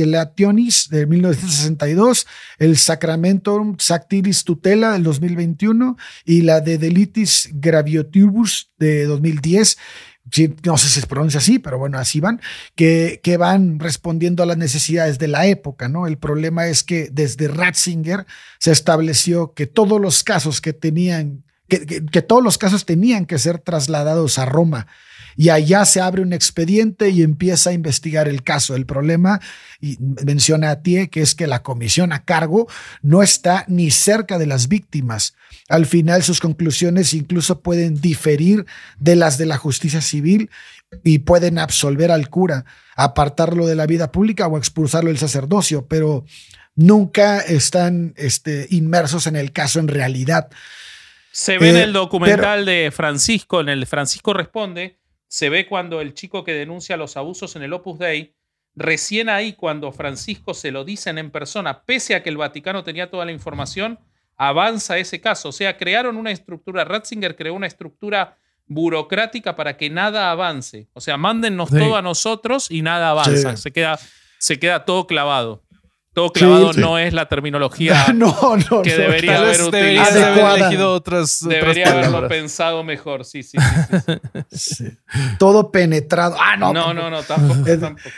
Speaker 3: Socielationis de 1962, el Sacramentum Sactilis Tutela del 2021 y la de Delitis Gravioturbus de 2010. Sí, no sé si se pronuncia así, pero bueno, así van, que, que van respondiendo a las necesidades de la época, ¿no? El problema es que desde Ratzinger se estableció que todos los casos que tenían, que, todos los casos tenían que ser trasladados a Roma. Y allá se abre un expediente y empieza a investigar el caso. El problema, y menciona a ti, que es que la comisión a cargo no está ni cerca de las víctimas. Al final sus conclusiones incluso pueden diferir de las de la justicia civil y pueden absolver al cura, apartarlo de la vida pública o expulsarlo del sacerdocio, pero nunca están este, inmersos en el caso en realidad.
Speaker 2: Se ve en
Speaker 3: Eh,
Speaker 2: el documental de Francisco, en el Francisco Responde, se ve cuando el chico que denuncia los abusos en el Opus Dei, recién ahí cuando Francisco se lo dicen en persona, pese a que el Vaticano tenía toda la información, avanza ese caso. O sea, crearon una estructura, Ratzinger creó una estructura burocrática para que nada avance. O sea, mándennos
Speaker 1: Sí.
Speaker 2: todo a nosotros y nada avanza.
Speaker 3: Sí.
Speaker 2: Se, queda, se queda todo clavado. Todo clavado
Speaker 3: sí.
Speaker 2: no es la terminología
Speaker 3: no, no,
Speaker 2: que
Speaker 3: no.
Speaker 2: debería haber utilizado.
Speaker 1: haber
Speaker 3: Adecuada.
Speaker 1: elegido otras, otras
Speaker 2: Debería haberlo
Speaker 1: palabras.
Speaker 2: pensado mejor, sí, sí. sí, sí, sí.
Speaker 3: Sí. Todo penetrado. Ah, no.
Speaker 2: No, no, no, tampoco. Tampoco.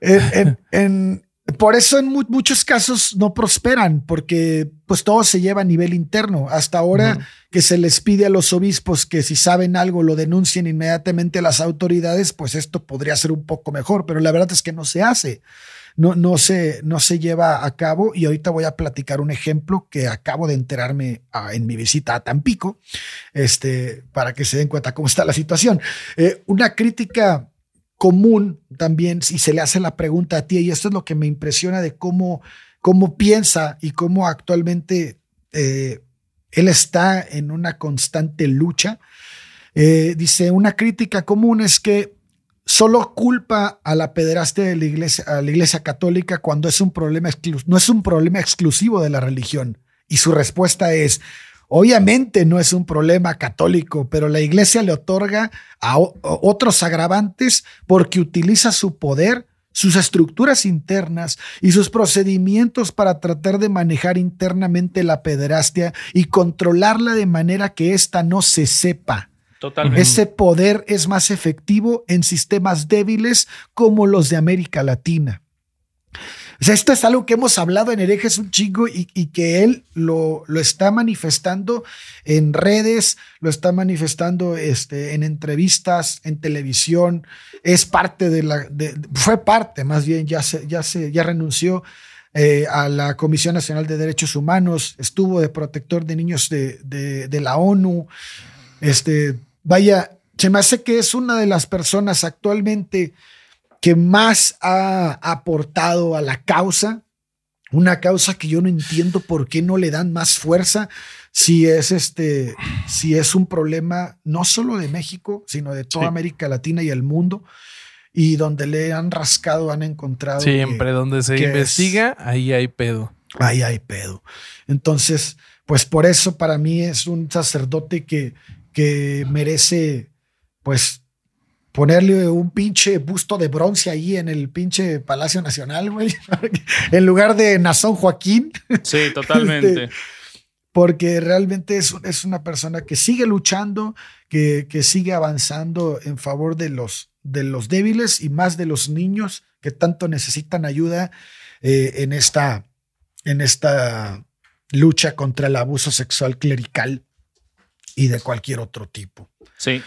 Speaker 3: En- en- en- por eso en mu- muchos casos no prosperan, porque pues todo se lleva a nivel interno. Hasta ahora que se les pide a los obispos que si saben algo lo denuncien inmediatamente a las autoridades, pues esto podría ser un poco mejor, pero la verdad es que no se hace. No, no, se, no se lleva a cabo y ahorita voy a platicar un ejemplo que acabo de enterarme ah, en mi visita a Tampico, este, para que se den cuenta cómo está la situación. Eh, una crítica común también, y se le hace la pregunta a ti, y esto es lo que me impresiona de cómo, cómo piensa y cómo actualmente eh, él está en una constante lucha. Eh, dice, una crítica común es que solo culpa a la pederastia de la iglesia, a la iglesia católica cuando es un problema no es un problema exclusivo de la religión. Y su respuesta es, obviamente no es un problema católico, pero la iglesia le otorga a otros agravantes porque utiliza su poder, sus estructuras internas y sus procedimientos para tratar de manejar internamente la pederastia y controlarla de manera que ésta no se sepa.
Speaker 2: Totalmente.
Speaker 3: Ese poder es más efectivo en sistemas débiles como los de América Latina. O sea, esto es algo que hemos hablado en herejes un chingo y, que él lo, lo está manifestando en redes, lo está manifestando este, en entrevistas, en televisión. Es parte de la, fue parte más bien, ya se, ya se, ya renunció eh, a la Comisión Nacional de Derechos Humanos, estuvo de protector de niños de, de- de la ONU. Este, vaya, se me hace que es una de las personas actualmente que más ha aportado a la causa, una causa que yo no entiendo por qué no le dan más fuerza si es este, si es un problema no solo de México, sino de toda
Speaker 2: Sí.
Speaker 3: América Latina y el mundo, y donde le han rascado, han encontrado. que-
Speaker 1: Siempre donde se
Speaker 3: es-
Speaker 1: investiga, ahí hay pedo.
Speaker 3: Ahí hay pedo. Entonces, pues por eso para mí es un sacerdote que, que merece, pues, ponerle un pinche busto de bronce ahí en el pinche Palacio Nacional, güey, en lugar de Nazón Joaquín,
Speaker 2: Sí, totalmente.
Speaker 3: porque realmente es, es una persona que sigue luchando, que, que sigue avanzando en favor de los, de los débiles y más de los niños que tanto necesitan ayuda eh, en, esta, en esta lucha contra el abuso sexual clerical y de cualquier otro tipo.
Speaker 2: Sí.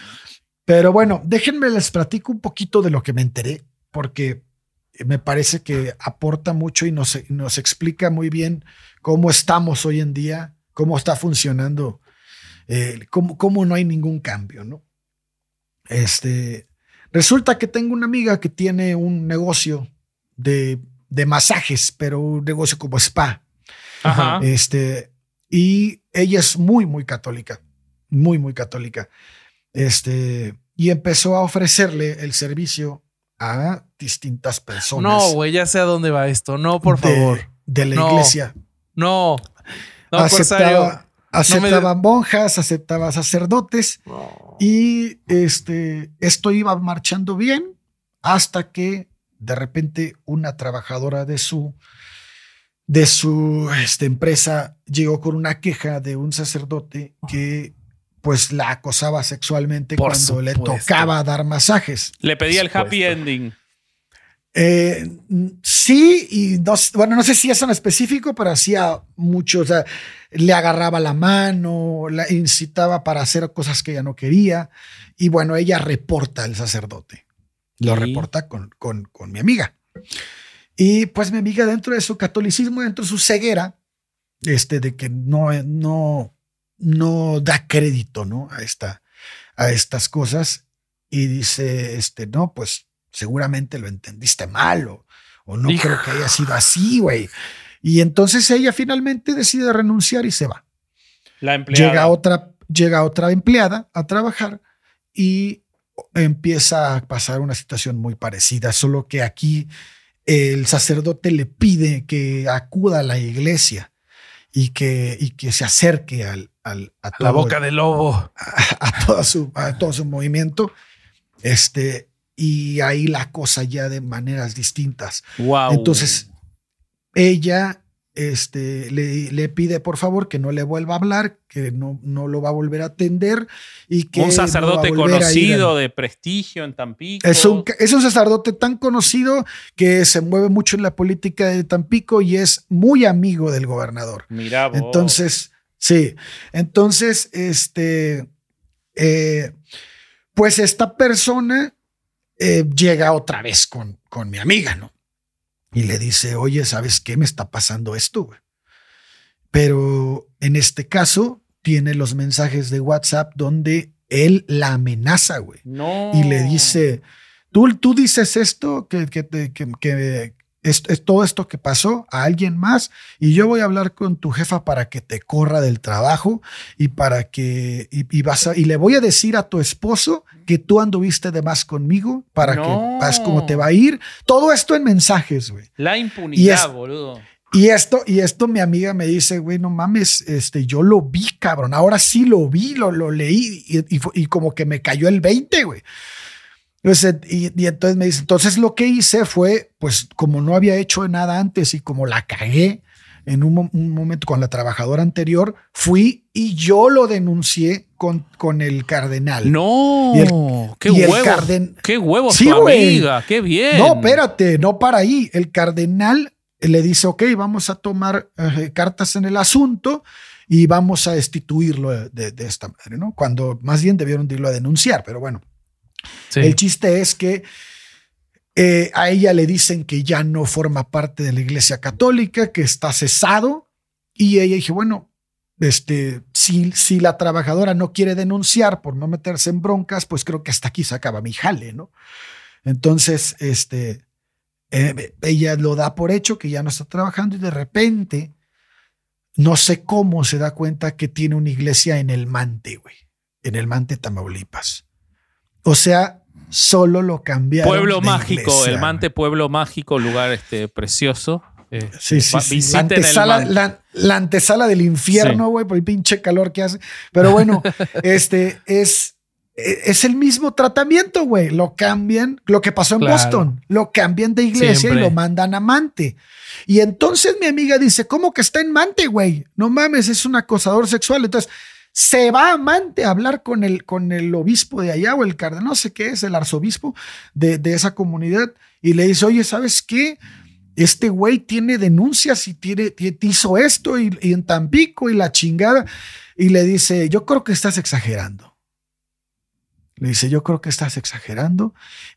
Speaker 3: Pero bueno, déjenme les platico un poquito de lo que me enteré, porque me parece que aporta mucho y nos, nos explica muy bien cómo estamos hoy en día, cómo está funcionando, eh, cómo, cómo no hay ningún cambio, ¿no? Este, resulta que tengo una amiga que tiene un negocio de, de masajes, pero un negocio como spa.
Speaker 2: Ajá.
Speaker 3: Este, y ella es muy, muy católica, muy, muy católica. Este, y empezó a ofrecerle el servicio a distintas personas.
Speaker 1: No, güey, ya sé a dónde va esto. No, por
Speaker 3: de-
Speaker 1: favor.
Speaker 3: De la
Speaker 1: No.
Speaker 3: iglesia.
Speaker 1: No. No,
Speaker 3: aceptaba aceptaba monjas, aceptaba sacerdotes. Y este, esto iba marchando bien hasta que de repente una trabajadora de su, de su este, empresa llegó con una queja de un sacerdote que pues la acosaba sexualmente
Speaker 1: Por
Speaker 3: cuando le tocaba dar masajes.
Speaker 2: Le pedí el happy ending.
Speaker 3: Eh, sí, y no, bueno, no sé si eso en específico, pero hacía mucho, o sea, le agarraba la mano, la incitaba para hacer cosas que ella no quería. Y bueno, ella reporta al sacerdote. Lo reporta con, con, con mi amiga. Y pues mi amiga, dentro de su catolicismo, dentro de su ceguera, este, de que no, no, no da crédito, ¿no? A esta, a estas cosas. Y dice, este, no, pues seguramente lo entendiste mal o, o no creo que haya sido así, güey. Y entonces ella finalmente decide renunciar y se va.
Speaker 2: La empleada.
Speaker 3: Llega otra, llega otra empleada a trabajar y empieza a pasar una situación muy parecida, solo que aquí el sacerdote le pide que acuda a la iglesia y que, y que se acerque al, al- a,
Speaker 1: La
Speaker 3: todo-
Speaker 1: boca del lobo.
Speaker 3: a, a todo su, a todo su movimiento. Este, y ahí la cosa ya de maneras distintas.
Speaker 2: Wow.
Speaker 3: Entonces, ella este, le, le pide por favor que no le vuelva a hablar, que no, no lo va a volver a atender y que
Speaker 2: un
Speaker 3: no va a
Speaker 2: sacerdote
Speaker 3: a
Speaker 2: conocido de prestigio en Tampico.
Speaker 3: es un, es un sacerdote tan conocido que se mueve mucho en la política de Tampico y es muy amigo del gobernador.
Speaker 2: Mirá vos.
Speaker 3: Entonces, sí. Entonces, este, eh, pues esta persona eh, llega otra vez con, con mi amiga, ¿no? Y le dice, oye, ¿sabes qué? Me está pasando esto, güey. Pero en este caso, tiene los mensajes de WhatsApp donde él la amenaza, güey
Speaker 2: No.
Speaker 3: y le dice, tú, tú dices esto, que, que, que, que es, es todo esto que pasó a alguien más y yo voy a hablar con tu jefa para que te corra del trabajo y para que, y, y vas a- y le voy a decir a tu esposo que tú anduviste de más conmigo para
Speaker 2: No.
Speaker 3: que vas cómo te va a ir. Todo esto en mensajes, güey.
Speaker 2: La
Speaker 3: Y
Speaker 2: impunidad,
Speaker 3: es-
Speaker 2: boludo.
Speaker 3: Y esto, y esto mi amiga me dice, güey, no mames, este, yo lo vi, cabrón. Ahora sí lo vi, lo, lo leí y, y y como que me cayó el 20, güey. Entonces, y, y entonces me dice, entonces lo que hice fue, pues como no había hecho nada antes y como la cagué en un, un momento con la trabajadora anterior, fui y yo lo denuncié con, con el cardenal.
Speaker 2: No.
Speaker 3: Y el-
Speaker 2: qué
Speaker 3: y el
Speaker 2: huevo.
Speaker 3: carden-
Speaker 2: Qué huevo
Speaker 3: Sí,
Speaker 2: tu amiga. Qué bien.
Speaker 3: No, espérate, no para ahí. El cardenal le dice, ok, vamos a tomar eh, cartas en el asunto y vamos a destituirlo de, de esta madre, ¿no? Cuando más bien debieron de irlo a denunciar, pero bueno.
Speaker 1: Sí.
Speaker 3: El chiste es que eh, a ella le dicen que ya no forma parte de la iglesia católica, que está cesado, y ella dice, bueno, este, si, si la trabajadora no quiere denunciar por no meterse en broncas, pues creo que hasta aquí se acaba mi jale, ¿no? Entonces, este, eh, ella lo da por hecho que ya no está trabajando y de repente, no sé cómo se da cuenta que tiene una iglesia en el Mante, güey, en el Mante, Tamaulipas. O sea, solo lo cambiaron.
Speaker 2: Pueblo
Speaker 3: de
Speaker 2: mágico,
Speaker 3: iglesia,
Speaker 2: el Mante Pueblo Mágico, lugar este precioso. Eh,
Speaker 3: Sí, sí, sí. La antesala, la, la antesala del infierno, güey, por el pinche calor que hace. Pero bueno, este es, es el mismo tratamiento, güey. Lo cambian, lo que pasó en
Speaker 1: Claro.
Speaker 3: Boston, lo cambian de iglesia
Speaker 1: Siempre.
Speaker 3: y lo mandan a Mante. Y entonces mi amiga dice, ¿cómo que está en Mante, güey? No mames, es un acosador sexual. Entonces se va a Mante a hablar con el, con el obispo de allá o el cardenal, no sé qué es, el arzobispo de, de esa comunidad y le dice, oye, ¿sabes qué? Este güey tiene denuncias y tiene, ti- hizo esto y, y en Tampico y la chingada. Y le dice, yo creo que estás exagerando. Le dice, yo creo que estás exagerando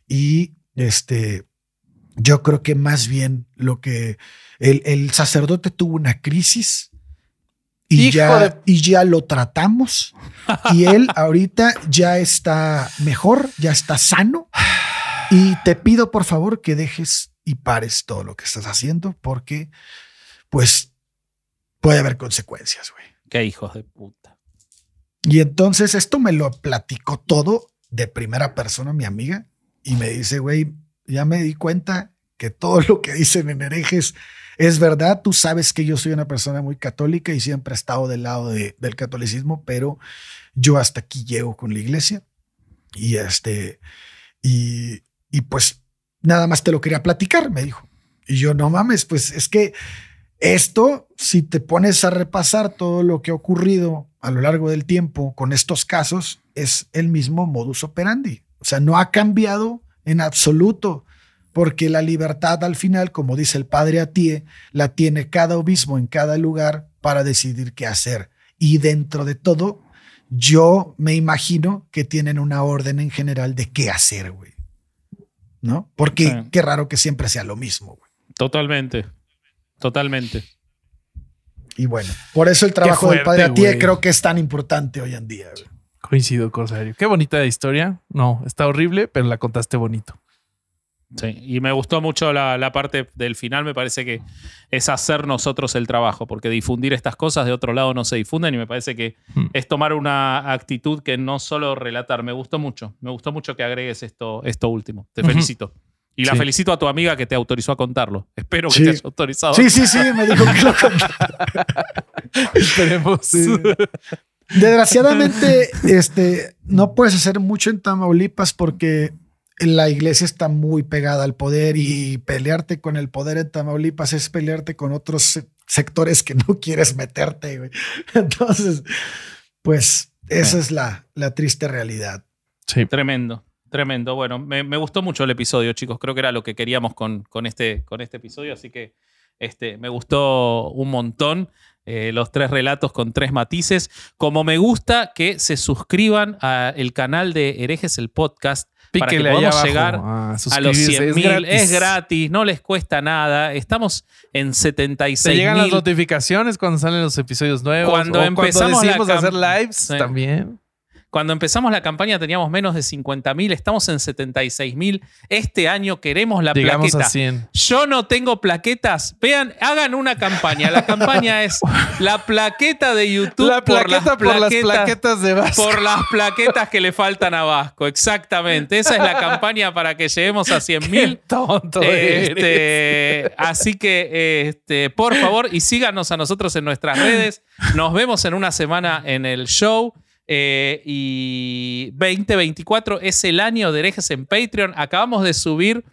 Speaker 3: y este, yo creo que más bien lo que el, el sacerdote tuvo una crisis y ya,
Speaker 1: de-
Speaker 3: y ya lo tratamos y él ahorita ya está mejor, ya está sano y te pido por favor que dejes y pares todo lo que estás haciendo porque pues puede haber consecuencias, güey.
Speaker 2: Qué hijos de puta.
Speaker 3: Y entonces esto me lo platicó todo de primera persona mi amiga y me dice, güey, ya me di cuenta que todo lo que dicen en herejes es verdad. Tú sabes que yo soy una persona muy católica y siempre he estado del lado de- del catolicismo, pero yo hasta aquí llego con la iglesia y este, y, y pues nada más te lo quería platicar, me dijo. Y yo, no mames, pues es que esto, si te pones a repasar todo lo que ha ocurrido a lo largo del tiempo con estos casos, es el mismo modus operandi. O sea, no ha cambiado en absoluto, porque la libertad al final, como dice el padre Atie, la tiene cada obispo en cada lugar para decidir qué hacer. Y dentro de todo, yo me imagino que tienen una orden en general de qué hacer, güey. ¿No? Porque
Speaker 2: Sí.
Speaker 3: qué raro que siempre sea lo mismo, güey.
Speaker 2: Totalmente. Totalmente.
Speaker 3: Y bueno, por eso el trabajo del padre Atie creo que es tan importante hoy en día. güey.
Speaker 1: Coincido, Corsario. Qué bonita historia. No, está horrible, pero la contaste bonito.
Speaker 2: Sí, y me gustó mucho la, la parte del final, me parece que es hacer nosotros el trabajo, porque difundir estas cosas de otro lado no se difunden y me parece que
Speaker 1: Hmm.
Speaker 2: es tomar una actitud que no solo relatar. Me gustó mucho, me gustó mucho que agregues esto, esto último. Te felicito. Y la felicito a tu amiga que te autorizó a contarlo. Espero que
Speaker 3: Sí.
Speaker 2: te haya autorizado.
Speaker 3: Sí, sí, sí, me dijo que lo contara.
Speaker 1: Esperemos.
Speaker 3: Sí. Desgraciadamente, este, no puedes hacer mucho en Tamaulipas porque la iglesia está muy pegada al poder y pelearte con el poder en Tamaulipas es pelearte con otros se- sectores que no quieres meterte. güey. Entonces, pues esa es la, la triste realidad.
Speaker 1: Sí.
Speaker 2: Tremendo, tremendo. Bueno, me, me gustó mucho el episodio, chicos. Creo que era lo que queríamos con, con, este, con este episodio, así que este, me gustó un montón. eh, los tres relatos con tres matices. Como me gusta que se suscriban al canal de Herejes el Podcast para que podamos llegar
Speaker 1: a,
Speaker 2: a los
Speaker 1: suscribirse.
Speaker 2: 100 mil. Es gratis, no les cuesta nada. Estamos en
Speaker 1: Te
Speaker 2: 76
Speaker 1: llegan las notificaciones cuando salen los episodios nuevos.
Speaker 2: Cuando
Speaker 1: o
Speaker 2: empezamos
Speaker 1: cuando
Speaker 2: cam-
Speaker 1: hacer lives
Speaker 2: Sí.
Speaker 1: también.
Speaker 2: Cuando empezamos la campaña teníamos menos de 50 mil, estamos en 76 mil. Este año queremos la
Speaker 1: Llegamos
Speaker 2: plaqueta.
Speaker 1: a 100.
Speaker 2: Yo no tengo plaquetas. Vean, hagan una campaña. La campaña es la plaqueta de YouTube
Speaker 1: La plaqueta por las plaquetas de Vasco.
Speaker 2: por las plaquetas que le faltan a Vasco. Exactamente. Esa es la campaña para que lleguemos a 100
Speaker 1: Qué
Speaker 2: mil.
Speaker 1: tonto eres.
Speaker 2: Este, así que, este, por favor, y síganos a nosotros en nuestras redes. Nos vemos en una semana en el show. Eh, y 2024 es el año de herejes en Patreon. Acabamos de subir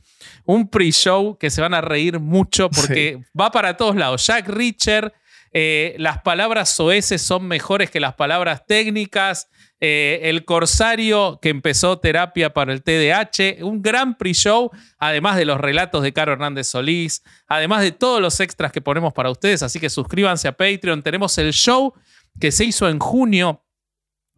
Speaker 2: un pre-show que se van a reír mucho porque va para todos lados. Jack Richer, eh, las palabras soeces son mejores que las palabras técnicas. Eh, el Corsario que empezó terapia para el TDAH, un gran pre-show, además de los relatos de Caro Hernández Solís, además de todos los extras que ponemos para ustedes. Así que suscríbanse a Patreon. Tenemos el show que se hizo en junio,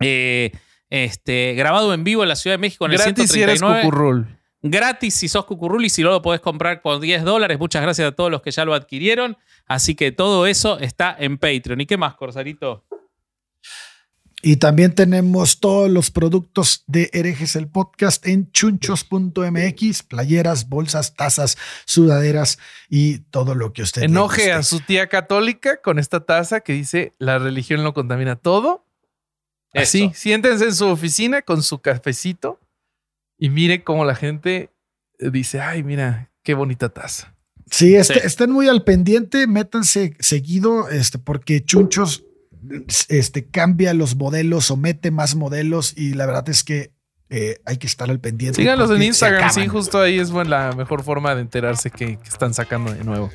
Speaker 2: eh, este, grabado en vivo en la Ciudad de México en el
Speaker 1: Gratis si eres
Speaker 2: 139
Speaker 1: cucurrul.
Speaker 2: gratis si sos Cucurrul y si no lo podés comprar por 10 dólares. Muchas gracias a todos los que ya lo adquirieron. Así que todo eso está en Patreon. ¿Y qué más, Corsarito?
Speaker 3: Y también tenemos todos los productos de Herejes el Podcast en chunchos.mx, playeras, bolsas, tazas, sudaderas y todo lo que usted
Speaker 1: Enoje a su tía católica con esta taza que dice la religión lo contamina todo. Así,
Speaker 2: Eso.
Speaker 1: siéntense en su oficina con su cafecito y mire cómo la gente eh, dice, ay, mira, qué bonita taza.
Speaker 3: Sí, este-
Speaker 2: Sí.
Speaker 3: estén muy al pendiente, métanse seguido, este, porque Chunchos este, cambia los modelos o mete más modelos y la verdad es que eh, hay que estar al pendiente.
Speaker 1: Síganlos en Instagram, sí, justo ahí es buena- la mejor forma de enterarse que, que están sacando de nuevo.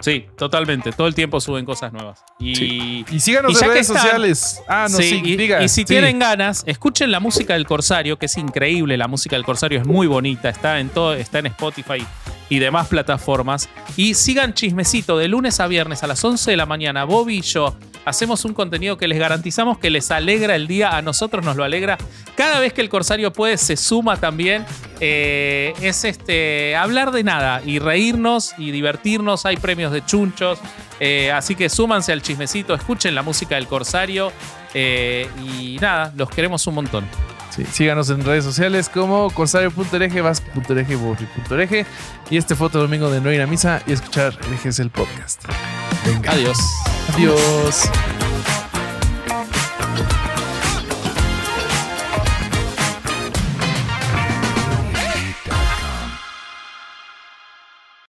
Speaker 2: Sí, totalmente. Todo el tiempo suben cosas nuevas. Y,
Speaker 1: Y síganos
Speaker 2: Y
Speaker 1: en redes
Speaker 2: están-
Speaker 1: sociales. Ah, no, sí,
Speaker 2: y,
Speaker 1: diga.
Speaker 2: y si
Speaker 1: sí.
Speaker 2: tienen ganas, escuchen la música del Corsario, que es increíble. La música del Corsario es muy bonita. Está en todo, está en Spotify y demás plataformas. Y sigan chismecito de lunes a viernes a las 11 de la mañana. Bobby y yo hacemos un contenido que les garantizamos que les alegra el día, a nosotros nos lo alegra. Cada vez que el Corsario puede, se suma también. Eh, es este hablar de nada y reírnos y divertirnos. Hay premios de chunchos. eh, así que súmanse al chismecito, escuchen la música del Corsario. eh, y nada, los queremos un montón.
Speaker 1: Sí, síganos en redes sociales como corsario.ereje, vas.ereje, borri.ereje. Y este fue otro domingo de no ir a misa y escuchar Herejes el podcast.
Speaker 2: Adiós.
Speaker 1: Adiós.